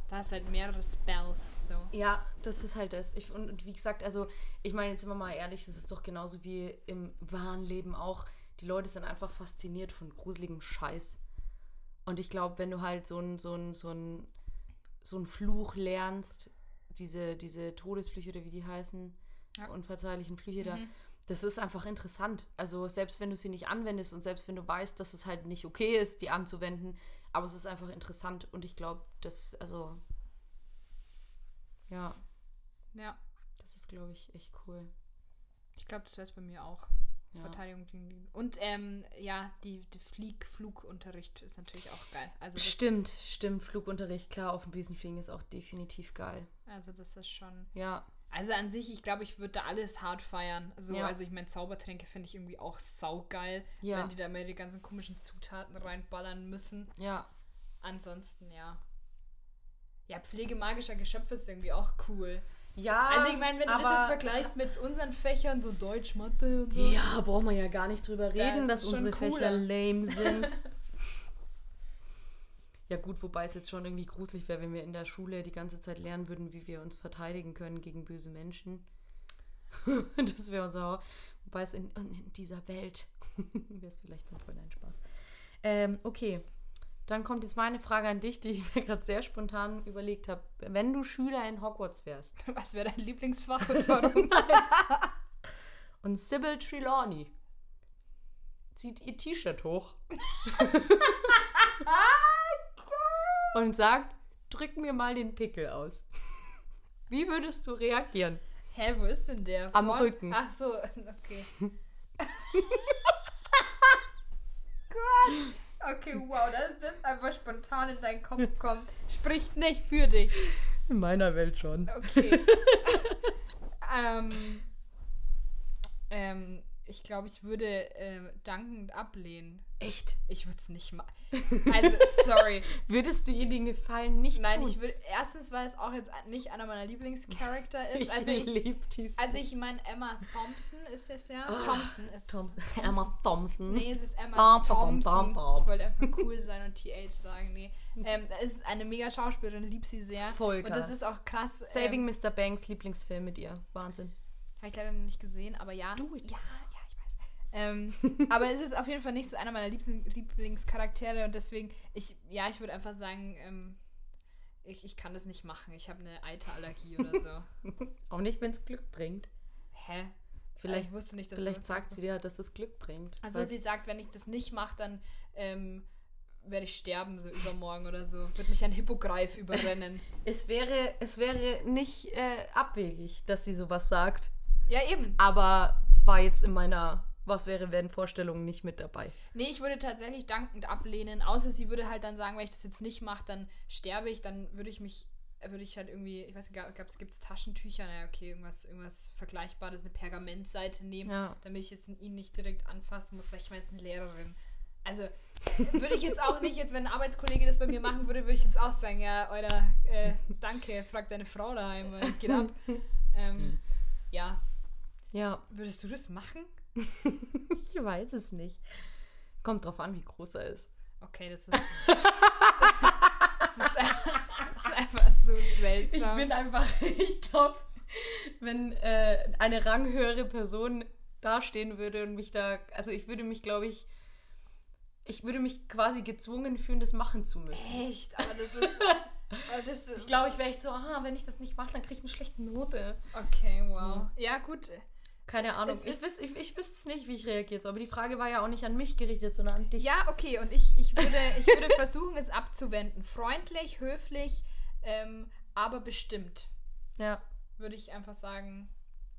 Da du halt mehrere Spells. So. Ja, das ist halt das. Ich, und, und wie gesagt, also ich meine, jetzt sind wir mal ehrlich, das ist doch genauso wie im wahren Leben auch. Die Leute sind einfach fasziniert von gruseligem Scheiß. Und ich glaube, wenn du halt so ein, so ein, so ein, so ein Fluch lernst, diese, diese Todesflüche oder wie die heißen, Ja. unverzeihlichen Flüche da, Mhm. das ist einfach interessant. Also selbst wenn du sie nicht anwendest und selbst wenn du weißt, dass es halt nicht okay ist, die anzuwenden, aber es ist einfach interessant und ich glaube, das, also, ja, Ja, das ist, glaube ich, echt cool. ich glaube, das ist bei mir auch. Ja. Verteidigung gegen die. Und ähm, ja, die, die Flieg Flugunterricht ist natürlich auch geil. Also Stimmt, stimmt. Flugunterricht, klar, auf dem Besen fliegen ist auch definitiv geil. Also das ist schon. Ja, Also an sich, ich glaube, ich würde da alles hart feiern. So, Ja. also ich meine, Zaubertränke finde ich irgendwie auch saugeil, Ja. wenn die da immer die ganzen komischen Zutaten reinballern müssen. ja. Ansonsten, ja. Ja, Pflege magischer Geschöpfe ist irgendwie auch cool. Ja, Also ich meine, wenn du das jetzt vergleichst mit unseren Fächern, so Deutsch, Mathe und so. Ja, brauchen wir ja gar nicht drüber Da reden, ist dass unsere Fächer cooler. lame sind. ja gut, wobei es jetzt schon irgendwie gruselig wäre, wenn wir in der Schule die ganze Zeit lernen würden, wie wir uns verteidigen können gegen böse Menschen. das wäre unser Horror. Wobei es in, in dieser Welt wäre es vielleicht sinnvoll, ein Spaß. Ähm, okay, dann kommt jetzt meine Frage an dich, die ich mir gerade sehr spontan überlegt habe. Wenn du Schüler in Hogwarts wärst Was wäre dein Lieblingsfach und warum? und Sybil Trelawney zieht ihr T-Shirt hoch und sagt, drück mir mal den Pickel aus. Wie würdest du reagieren? Hä, wo ist denn der? Am Vorn- Rücken. Ach so, okay. Gott. Okay, wow, das ist jetzt einfach spontan in deinen Kopf kommt. Spricht nicht für dich. In meiner Welt schon. Okay. ähm, ähm, ich glaube, ich würde ähm, dankend ablehnen. Echt? Ich würde es nicht machen. Also, sorry. Würdest du ihr den Gefallen nicht Nein, tun? ich würde. Erstens, weil es auch jetzt nicht einer meiner Lieblingscharakter ist. ich Also, ich, liebe die. also ich meine, Emma Thompson ist es ja. Ah, Thompson ist es. Thompson. Thompson. Emma Thompson. Nee, es ist Emma Bam, Thompson. bam, bam. Ich wollte einfach cool sein und TH sagen. Nee. Ähm, es ist eine mega Schauspielerin, lieb sie sehr. Voll Und das krass. ist auch krass. Saving ähm, Mr. Banks Lieblingsfilm mit ihr. Wahnsinn. Habe ich leider noch nicht gesehen, aber ja. It. Ja. Ähm, aber es ist auf jeden Fall nicht so einer meiner liebsten Lieblingscharaktere und deswegen, ich, ja, ich würde einfach sagen, ähm, ich, ich kann das nicht machen. Ich habe eine Eiterallergie oder so. Auch nicht, wenn es Glück bringt. Hä? Vielleicht, ich wusste nicht, dass vielleicht sagt sie dir, dass es Glück bringt. Also sie sagt, wenn ich das nicht mache, dann ähm, werde ich sterben, so übermorgen oder so. Wird mich ein Hippogreif überrennen. Es wäre, es wäre nicht äh, abwegig, dass sie sowas sagt. ja, eben. Aber war jetzt in meiner Was wäre wenn Vorstellung nicht mit dabei. Nee, ich würde tatsächlich dankend ablehnen, außer sie würde halt dann sagen, wenn ich das jetzt nicht mache, dann sterbe ich, dann würde ich mich, würde ich halt irgendwie, ich weiß nicht, gibt es Taschentücher? Naja, okay, irgendwas, irgendwas Vergleichbares, eine Pergamentseite nehmen, Ja. damit ich jetzt ihn nicht direkt anfassen muss, weil ich meine, es ist eine Lehrerin. Also würde ich jetzt auch nicht, jetzt wenn ein Arbeitskollege das bei mir machen würde, würde ich jetzt auch sagen, ja, oder äh, danke, frag deine Frau daheim, weil es geht ab. Ähm, ja, Ja, würdest du das machen? ich weiß es nicht. Kommt drauf an, wie groß er ist. Okay, das ist. das, ist das ist einfach so Ich seltsam. bin einfach, ich glaube, wenn äh, eine ranghöhere Person dastehen würde und mich da, also ich würde mich, glaube ich, ich würde mich quasi gezwungen fühlen, das machen zu müssen. Echt, aber das ist. Aber das Ich glaube, ich wäre echt so, ah, wenn ich das nicht mache, dann kriege ich eine schlechte Note. okay, wow. Ja, gut. Keine Ahnung. Es Ich, wüs- ich, ich wüsste es nicht, wie ich reagiert so. Aber die Frage war ja auch nicht an mich gerichtet, sondern an dich. Ja, okay, und ich, ich, würde, ich würde versuchen, es abzuwenden. Freundlich, höflich, ähm, aber bestimmt. Ja. Würde ich einfach sagen,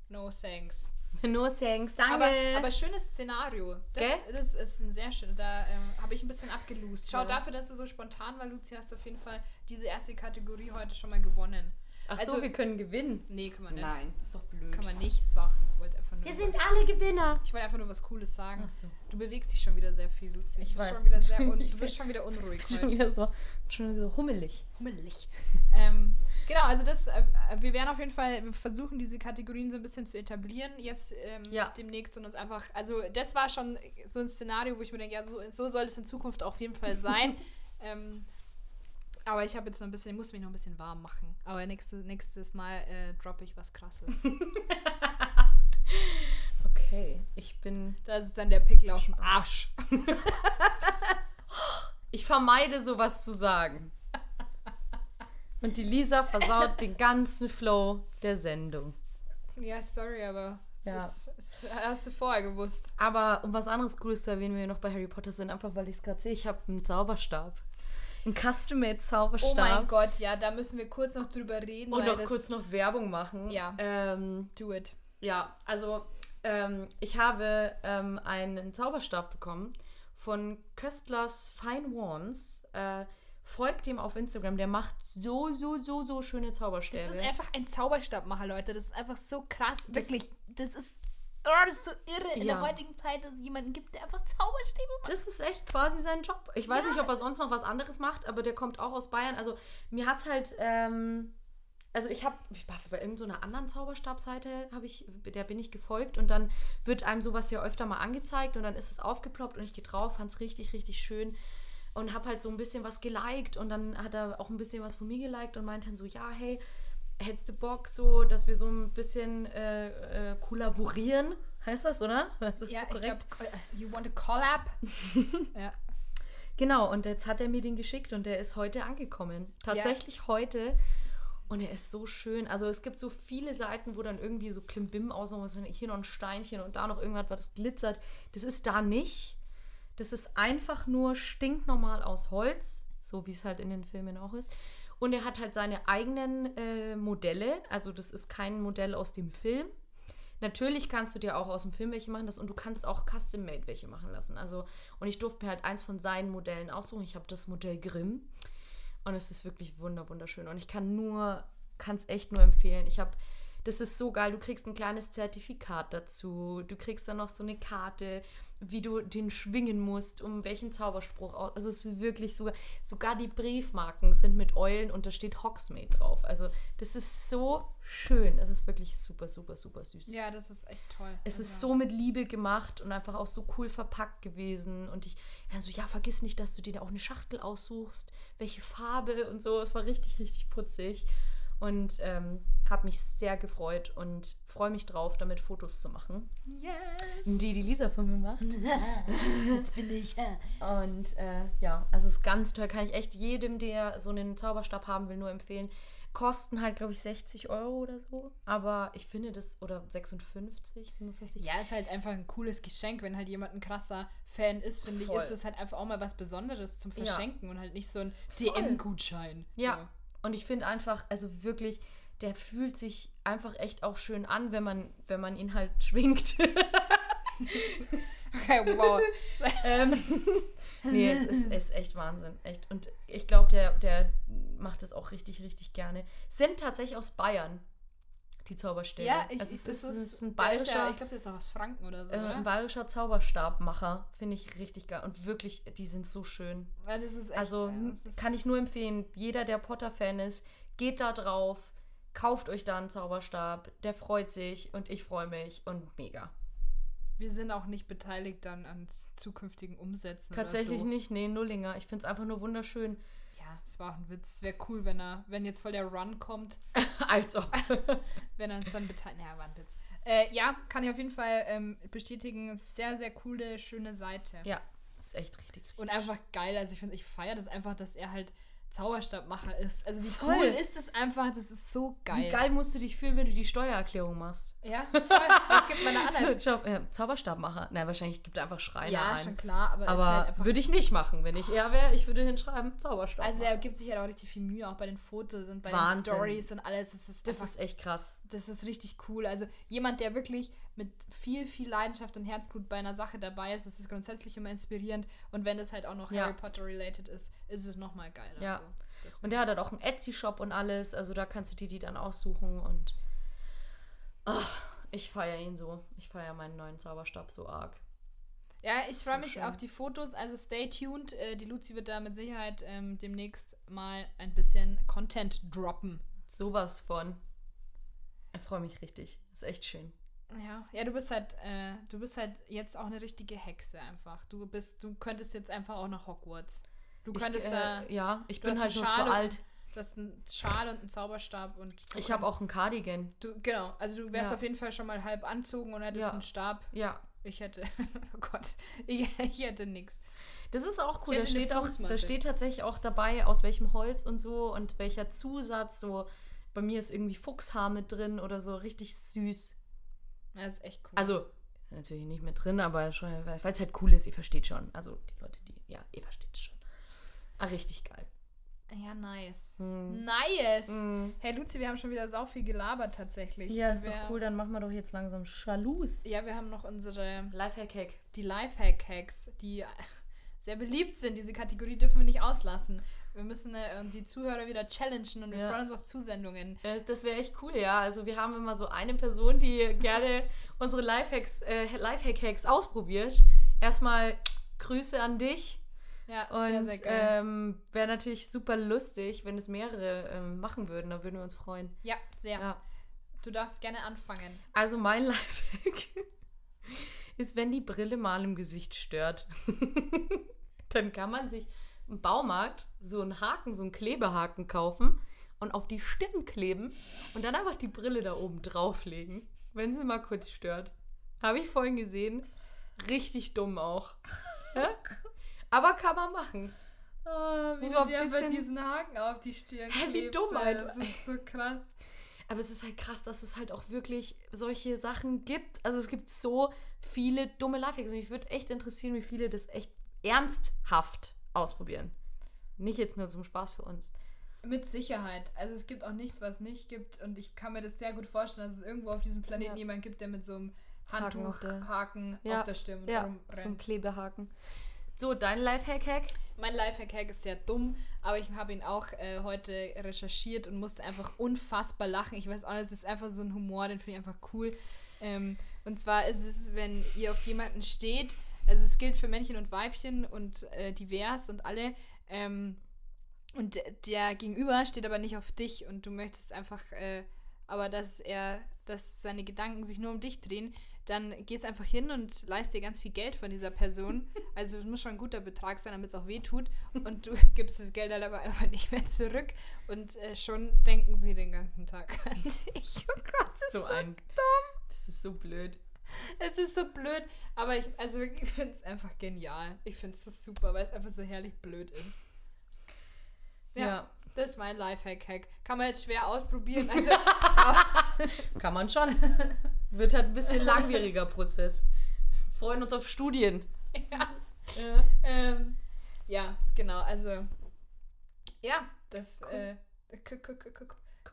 no thanks. Nur Thanks, danke. Aber, aber schönes Szenario. Das, das ist ein sehr schön. Da ähm, habe ich ein bisschen abgelost. Schau, Ja. dafür, dass du so spontan war, Lucia, hast du auf jeden Fall diese erste Kategorie heute schon mal gewonnen. Ach also- so, wir können gewinnen. Nee, kann man nicht. Nein, ist doch blöd. Kann man nicht. Das war wollte einfach nur. wir sind alle Gewinner. ich wollte einfach nur was Cooles sagen. Ach so. Du bewegst dich schon wieder sehr viel, Lucia. Ich du bist weiß. Schon wieder sehr un Ich du bist schon wieder unruhig Schon wieder so, schon so hummelig. Hummelig. ähm, genau, also das, äh, wir werden auf jeden Fall versuchen, diese Kategorien so ein bisschen zu etablieren jetzt ähm, Ja. demnächst und uns einfach, also das war schon so ein Szenario, wo ich mir denke, ja, so, so soll es in Zukunft auf jeden Fall sein. ähm, Aber ich habe jetzt noch ein bisschen, ich muss mich noch ein bisschen warm machen. Aber nächstes, nächstes Mal äh, droppe ich was krasses. Okay, ich bin. das ist dann der Pickel auf dem Arsch. Ich vermeide sowas zu sagen. Und die Lisa versaut den ganzen Flow der Sendung. Ja, sorry, aber Ja. das, ist, das hast du vorher gewusst. Aber um was anderes Cooles zu erwähnen, wenn wir noch bei Harry Potter sind, einfach weil ich es gerade sehe, ich habe einen Zauberstab. Einen Custom-Made Zauberstab. Oh mein Gott, ja, da müssen wir kurz noch drüber reden. Und weil noch das, kurz noch Werbung machen. Ja. Ähm, Do it. ja, also ähm, ich habe ähm, einen Zauberstab bekommen von Köstlers Fine Wands. Äh, folgt ihm auf Instagram, der macht so, so, so, so schöne Das Zauberstäbe. ist einfach ein Zauberstabmacher, Leute. Das ist einfach so krass. Wirklich, das ist, oh, das ist so irre in Ja. der heutigen Zeit, dass es jemanden gibt, der einfach Zauberstäbe macht. Das ist echt quasi sein Job. Ich weiß Ja. nicht, ob er sonst noch was anderes macht, aber der kommt auch aus Bayern. Also mir hat es halt, ähm, also ich habe, ich war bei irgendeiner anderen Zauberstabseite, habe ich, der bin ich gefolgt und dann wird einem sowas ja öfter mal angezeigt und dann ist es aufgeploppt und ich gehe drauf, fand es richtig, richtig schön und habe halt so ein bisschen was geliked und dann hat er auch ein bisschen was von mir geliked und meint dann so, ja, hey, hättest du Bock so, dass wir so ein bisschen äh, äh, kollaborieren? Heißt das, oder? Das ist Ja, so ich korrekt. glaube, you want a collab? ja. Genau, und jetzt hat er mir den geschickt und der ist heute angekommen. Tatsächlich heute. Und er ist so schön. Also es gibt so viele Seiten, wo dann irgendwie so Klimbim aussehen, hier noch ein Steinchen und da noch irgendwas, was glitzert. Das ist da nicht. Das ist einfach nur stinknormal aus Holz, so wie es halt in den Filmen auch ist. Und er hat halt seine eigenen äh, Modelle. Also das ist kein Modell aus dem Film. Natürlich kannst du dir auch aus dem Film welche machen lassen und du kannst auch custom-made welche machen lassen. Also, und ich durfte mir halt eins von seinen Modellen aussuchen. Ich habe das Modell Grimm. Und es ist wirklich wunder, wunderschön. Und ich kann nur, kann es echt nur empfehlen. Ich habe, das ist so geil. Du kriegst ein kleines Zertifikat dazu. Du kriegst dann noch so eine Karte, wie du den schwingen musst, um welchen Zauberspruch aus. Also es ist wirklich sogar, sogar die Briefmarken sind mit Eulen und da steht Hogsmeade drauf. Also das ist so schön. Es ist wirklich super, super, super süß. ja, das ist echt toll. Es Also, ist so mit Liebe gemacht und einfach auch so cool verpackt gewesen. Und ich, ja, so, ja, vergiss nicht, dass du dir auch eine Schachtel aussuchst, welche Farbe und so. Es war richtig, richtig putzig. Und ähm, habe mich sehr gefreut und freue mich drauf, damit Fotos zu machen. Yes! Die die Lisa von mir macht. Jetzt bin ich. Ja. Und äh, ja, also es ist ganz toll. Kann ich echt jedem, der so einen Zauberstab haben will, nur empfehlen. Kosten halt, glaube ich, 60 Euro oder so. Aber ich finde das, oder 56, 57. Ja, ist halt einfach ein cooles Geschenk, wenn halt jemand ein krasser Fan ist, finde ich, Voll. ist das halt einfach auch mal was Besonderes zum Ja. Verschenken und halt nicht so ein. DM-Gutschein. Ja, und ich finde einfach, also wirklich, der fühlt sich einfach echt auch schön an, wenn man, wenn man ihn halt schwingt. Okay, wow. ähm, nee, es ist, es ist echt Wahnsinn. Echt. Und ich glaube, der, der macht das auch richtig, richtig gerne. Sind tatsächlich aus Bayern, die Zauberstäbe. ja, ich, also es das ist, es ist ein ist ja, bayerischer, ich glaube, der ist auch aus Franken oder so, äh, oder? ein bayerischer Zauberstabmacher. Finde ich richtig geil. Und wirklich, die sind so schön. Ja, echt, Also kann ich nur empfehlen, jeder, der Potter-Fan ist, geht da drauf, kauft euch da einen Zauberstab, der freut sich und ich freue mich und mega. Wir sind auch nicht beteiligt dann an zukünftigen Umsätzen. Tatsächlich so. nicht, nee, Nullinger. Ich finde es einfach nur wunderschön. Es war auch ein Witz. Es wäre cool, wenn er, wenn jetzt voll der Run kommt, also. wenn er uns dann beteiligt. Ja, war ein Witz. Äh, ja, kann ich auf jeden Fall ähm, bestätigen. Sehr, sehr coole, schöne Seite. ja, ist echt richtig, richtig. Und einfach geil. Also ich finde, ich feiere das einfach, dass er halt Zauberstabmacher ist. Also wie Voll. cool ist das einfach? Das ist so geil. Wie geil musst du dich fühlen, wenn du die Steuererklärung machst? Ja, voll. Jetzt gibt man eine andere. Schau, äh, Zauberstabmacher. Nein, wahrscheinlich gibt er einfach Schreiner Ja, ein. schon klar, aber, es Aber halt würde ich nicht machen. Wenn ich er wäre, ich würde hinschreiben, Zauberstab. Also er gibt sich halt auch richtig viel Mühe, auch bei den Fotos und bei Wahnsinn. den Stories und alles. Das ist, das einfach, ist echt krass. das ist richtig cool. Also jemand, der wirklich mit viel, viel Leidenschaft und Herzblut bei einer Sache dabei ist, das ist grundsätzlich immer inspirierend. Und wenn das halt auch noch Ja. Harry Potter related ist, ist es nochmal geiler. Ja. Also, Und der hat halt auch einen Etsy-Shop und alles. Also da kannst du dir die dann aussuchen und ach, ich feiere ihn so. Ich feiere meinen neuen Zauberstab so arg. Ja, ich So freue mich schön. auf die Fotos, also stay tuned. Äh, die Luzi wird da mit Sicherheit ähm, demnächst mal ein bisschen Content droppen. Sowas von. Ich freue mich richtig. Ist echt schön. Ja, ja, du bist halt, äh, du bist halt jetzt auch eine richtige Hexe einfach. Du bist, du könntest jetzt einfach auch nach Hogwarts. Du könntest ich, da. äh, Ja, ich bin halt nur zu alt. Du hast einen Schal und einen Zauberstab und. Ich habe auch einen Cardigan. Du, genau, also du wärst Ja. auf jeden Fall schon mal halb anzogen und hättest Ja. einen Stab. Ja. Ich hätte. Oh Gott. Ich, ich hätte nichts. Das ist auch cool. Da steht, auch, da steht tatsächlich auch dabei, aus welchem Holz und so und welcher Zusatz. So, bei mir ist irgendwie Fuchshaar mit drin oder so. Richtig süß. Das ist echt cool. Also, natürlich nicht mit drin, aber schon, weil es halt cool ist, ihr versteht schon. Also, die Leute, die, ja, ihr versteht es schon. Ah, richtig geil. ja, nice. Hm. Nice. Mm. Hey Luzi, wir haben schon wieder sau viel gelabert tatsächlich. Ja, ist wir, doch cool. Dann machen wir doch jetzt langsam Schalus. Ja, wir haben noch unsere, Lifehack-Hack. die Lifehack-Hacks, die sehr beliebt sind. Diese Kategorie dürfen wir nicht auslassen. Wir müssen äh, die Zuhörer wieder challengen und wir Ja. freuen uns auf Zusendungen. Äh, Das wäre echt cool, ja. Also wir haben immer so eine Person, die gerne unsere Lifehacks, äh, Lifehack-Hacks ausprobiert. Erstmal Grüße an dich. Ja, sehr, Und sehr geil. ähm, wäre natürlich super lustig, wenn es mehrere ähm, machen würden. Da würden wir uns freuen. ja, sehr. Ja. Du darfst gerne anfangen. Also mein Lifehack ist, wenn die Brille mal im Gesicht stört, dann kann man sich im Baumarkt so einen Haken, so einen Klebehaken kaufen und auf die Stirn kleben und dann einfach die Brille da oben drauflegen, wenn sie mal kurz stört. Habe ich vorhin gesehen. Richtig dumm auch. Ja? Aber kann man machen. Oh, wie du dir einfach diesen Haken auf die Stirn Hä, wie dumm. Alter. Das ist so krass. Aber es ist halt krass, dass es halt auch wirklich solche Sachen gibt. Also es gibt so viele dumme Lifehacks. Und mich würde echt interessieren, wie viele das echt ernsthaft ausprobieren. Nicht jetzt nur zum Spaß für uns. Mit Sicherheit. Also es gibt auch nichts, was nicht gibt. Und ich kann mir das sehr gut vorstellen, dass es irgendwo auf diesem Planeten Ja. jemand gibt, der mit so einem Haken auf der- Handtuchhaken auf, Ja, der Stirn Ja, rumrennt. so ein Klebehaken. So, dein Lifehack-Hack? Mein Lifehack-Hack ist sehr dumm, aber ich habe ihn auch äh, heute recherchiert und musste einfach unfassbar lachen. Ich weiß auch es ist einfach so ein Humor, den finde ich einfach cool. Ähm, und zwar ist es, wenn ihr auf jemanden steht, also es gilt für Männchen und Weibchen und äh, divers und alle, ähm, und der Gegenüber steht aber nicht auf dich und du möchtest einfach, äh, aber dass er, dass seine Gedanken sich nur um dich drehen, dann gehst einfach hin und leist dir ganz viel Geld von dieser Person. Also es muss schon ein guter Betrag sein, damit es auch weh tut. Und du gibst das Geld dann aber einfach nicht mehr zurück. Und äh, schon denken sie den ganzen Tag an dich. Oh Gott, das ist So so ein. dumm. Das ist so blöd. es ist so blöd, aber ich, also ich finde es einfach genial. Ich finde es so super, weil es einfach so herrlich blöd ist. Ja, Ja. das ist mein Lifehack-Hack. Kann man jetzt schwer ausprobieren. Also, Kann man schon. Wird halt ein bisschen langwieriger Prozess. Freuen uns auf Studien. ja, Ja. ähm, ja, genau. Also, ja, das. Äh,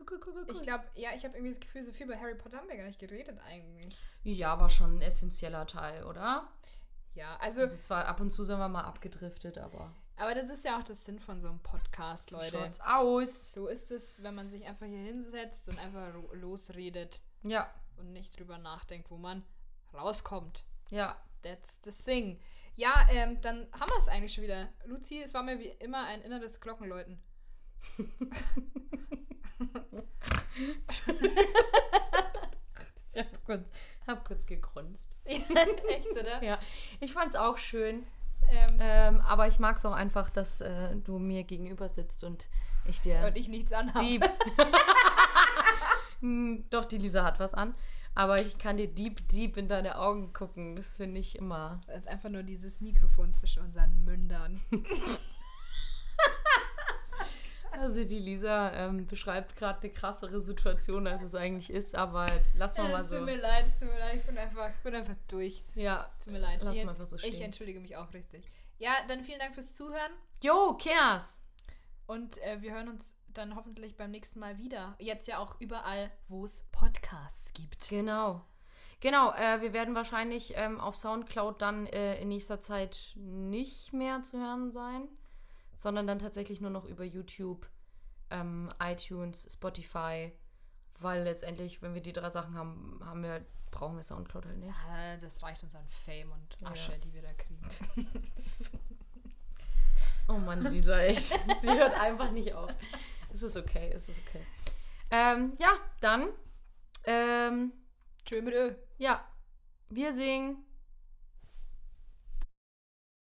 Cool, cool. ich glaube, ja, ich habe irgendwie das Gefühl, so viel bei Harry Potter haben wir gar nicht geredet eigentlich. Ja, war schon ein essentieller Teil, oder? Ja, also, Also zwar ab und zu sind wir mal abgedriftet, aber aber das ist ja auch das Sinn von so einem Podcast, so Leute. schaut's aus. So ist es, wenn man sich einfach hier hinsetzt und einfach losredet Ja, und nicht drüber nachdenkt, wo man rauskommt. ja. That's the thing. Ja, ähm, dann haben wir es eigentlich schon wieder. Luzi, es war mir wie immer ein inneres Glockenläuten. Ich hab kurz, hab kurz gegrunzt. Echt, oder? Ja, ich fand's auch schön. Ähm, Ähm, aber ich mag's auch einfach, dass äh, du mir gegenüber sitzt und ich dir und ich nichts anhabe. Hm, Doch, die Lisa hat was an. Aber ich kann dir deep, deep in deine Augen gucken. Das finde ich immer. Das ist einfach nur dieses Mikrofon zwischen unseren Mündern. Also die Lisa ähm, beschreibt gerade eine krassere Situation, als es eigentlich ist. Aber lass mal mal es so. tut mir leid, es tut mir leid. Ich bin einfach, bin einfach durch. Ja, Tut mir leid. Lass ich, mal einfach so Ich stehen. entschuldige mich auch richtig. Ja, dann vielen Dank fürs Zuhören. Jo, Kers! Und äh, wir hören uns dann hoffentlich beim nächsten Mal wieder. Jetzt ja auch überall, wo es Podcasts gibt. Genau. Genau, äh, wir werden wahrscheinlich ähm, auf Soundcloud dann äh, in nächster Zeit nicht mehr zu hören sein, sondern dann tatsächlich nur noch über YouTube, ähm, iTunes, Spotify, weil letztendlich, wenn wir die drei Sachen haben, haben wir, brauchen wir Soundcloud halt nicht. Ah, Das reicht uns an Fame und Ja. Asche, die wir da kriegen. Oh Mann, Lisa, echt. Sie hört einfach nicht auf. Es ist okay, es ist okay. Ähm, ja, dann, ähm, Tschö mit Ö. ja, wir singen.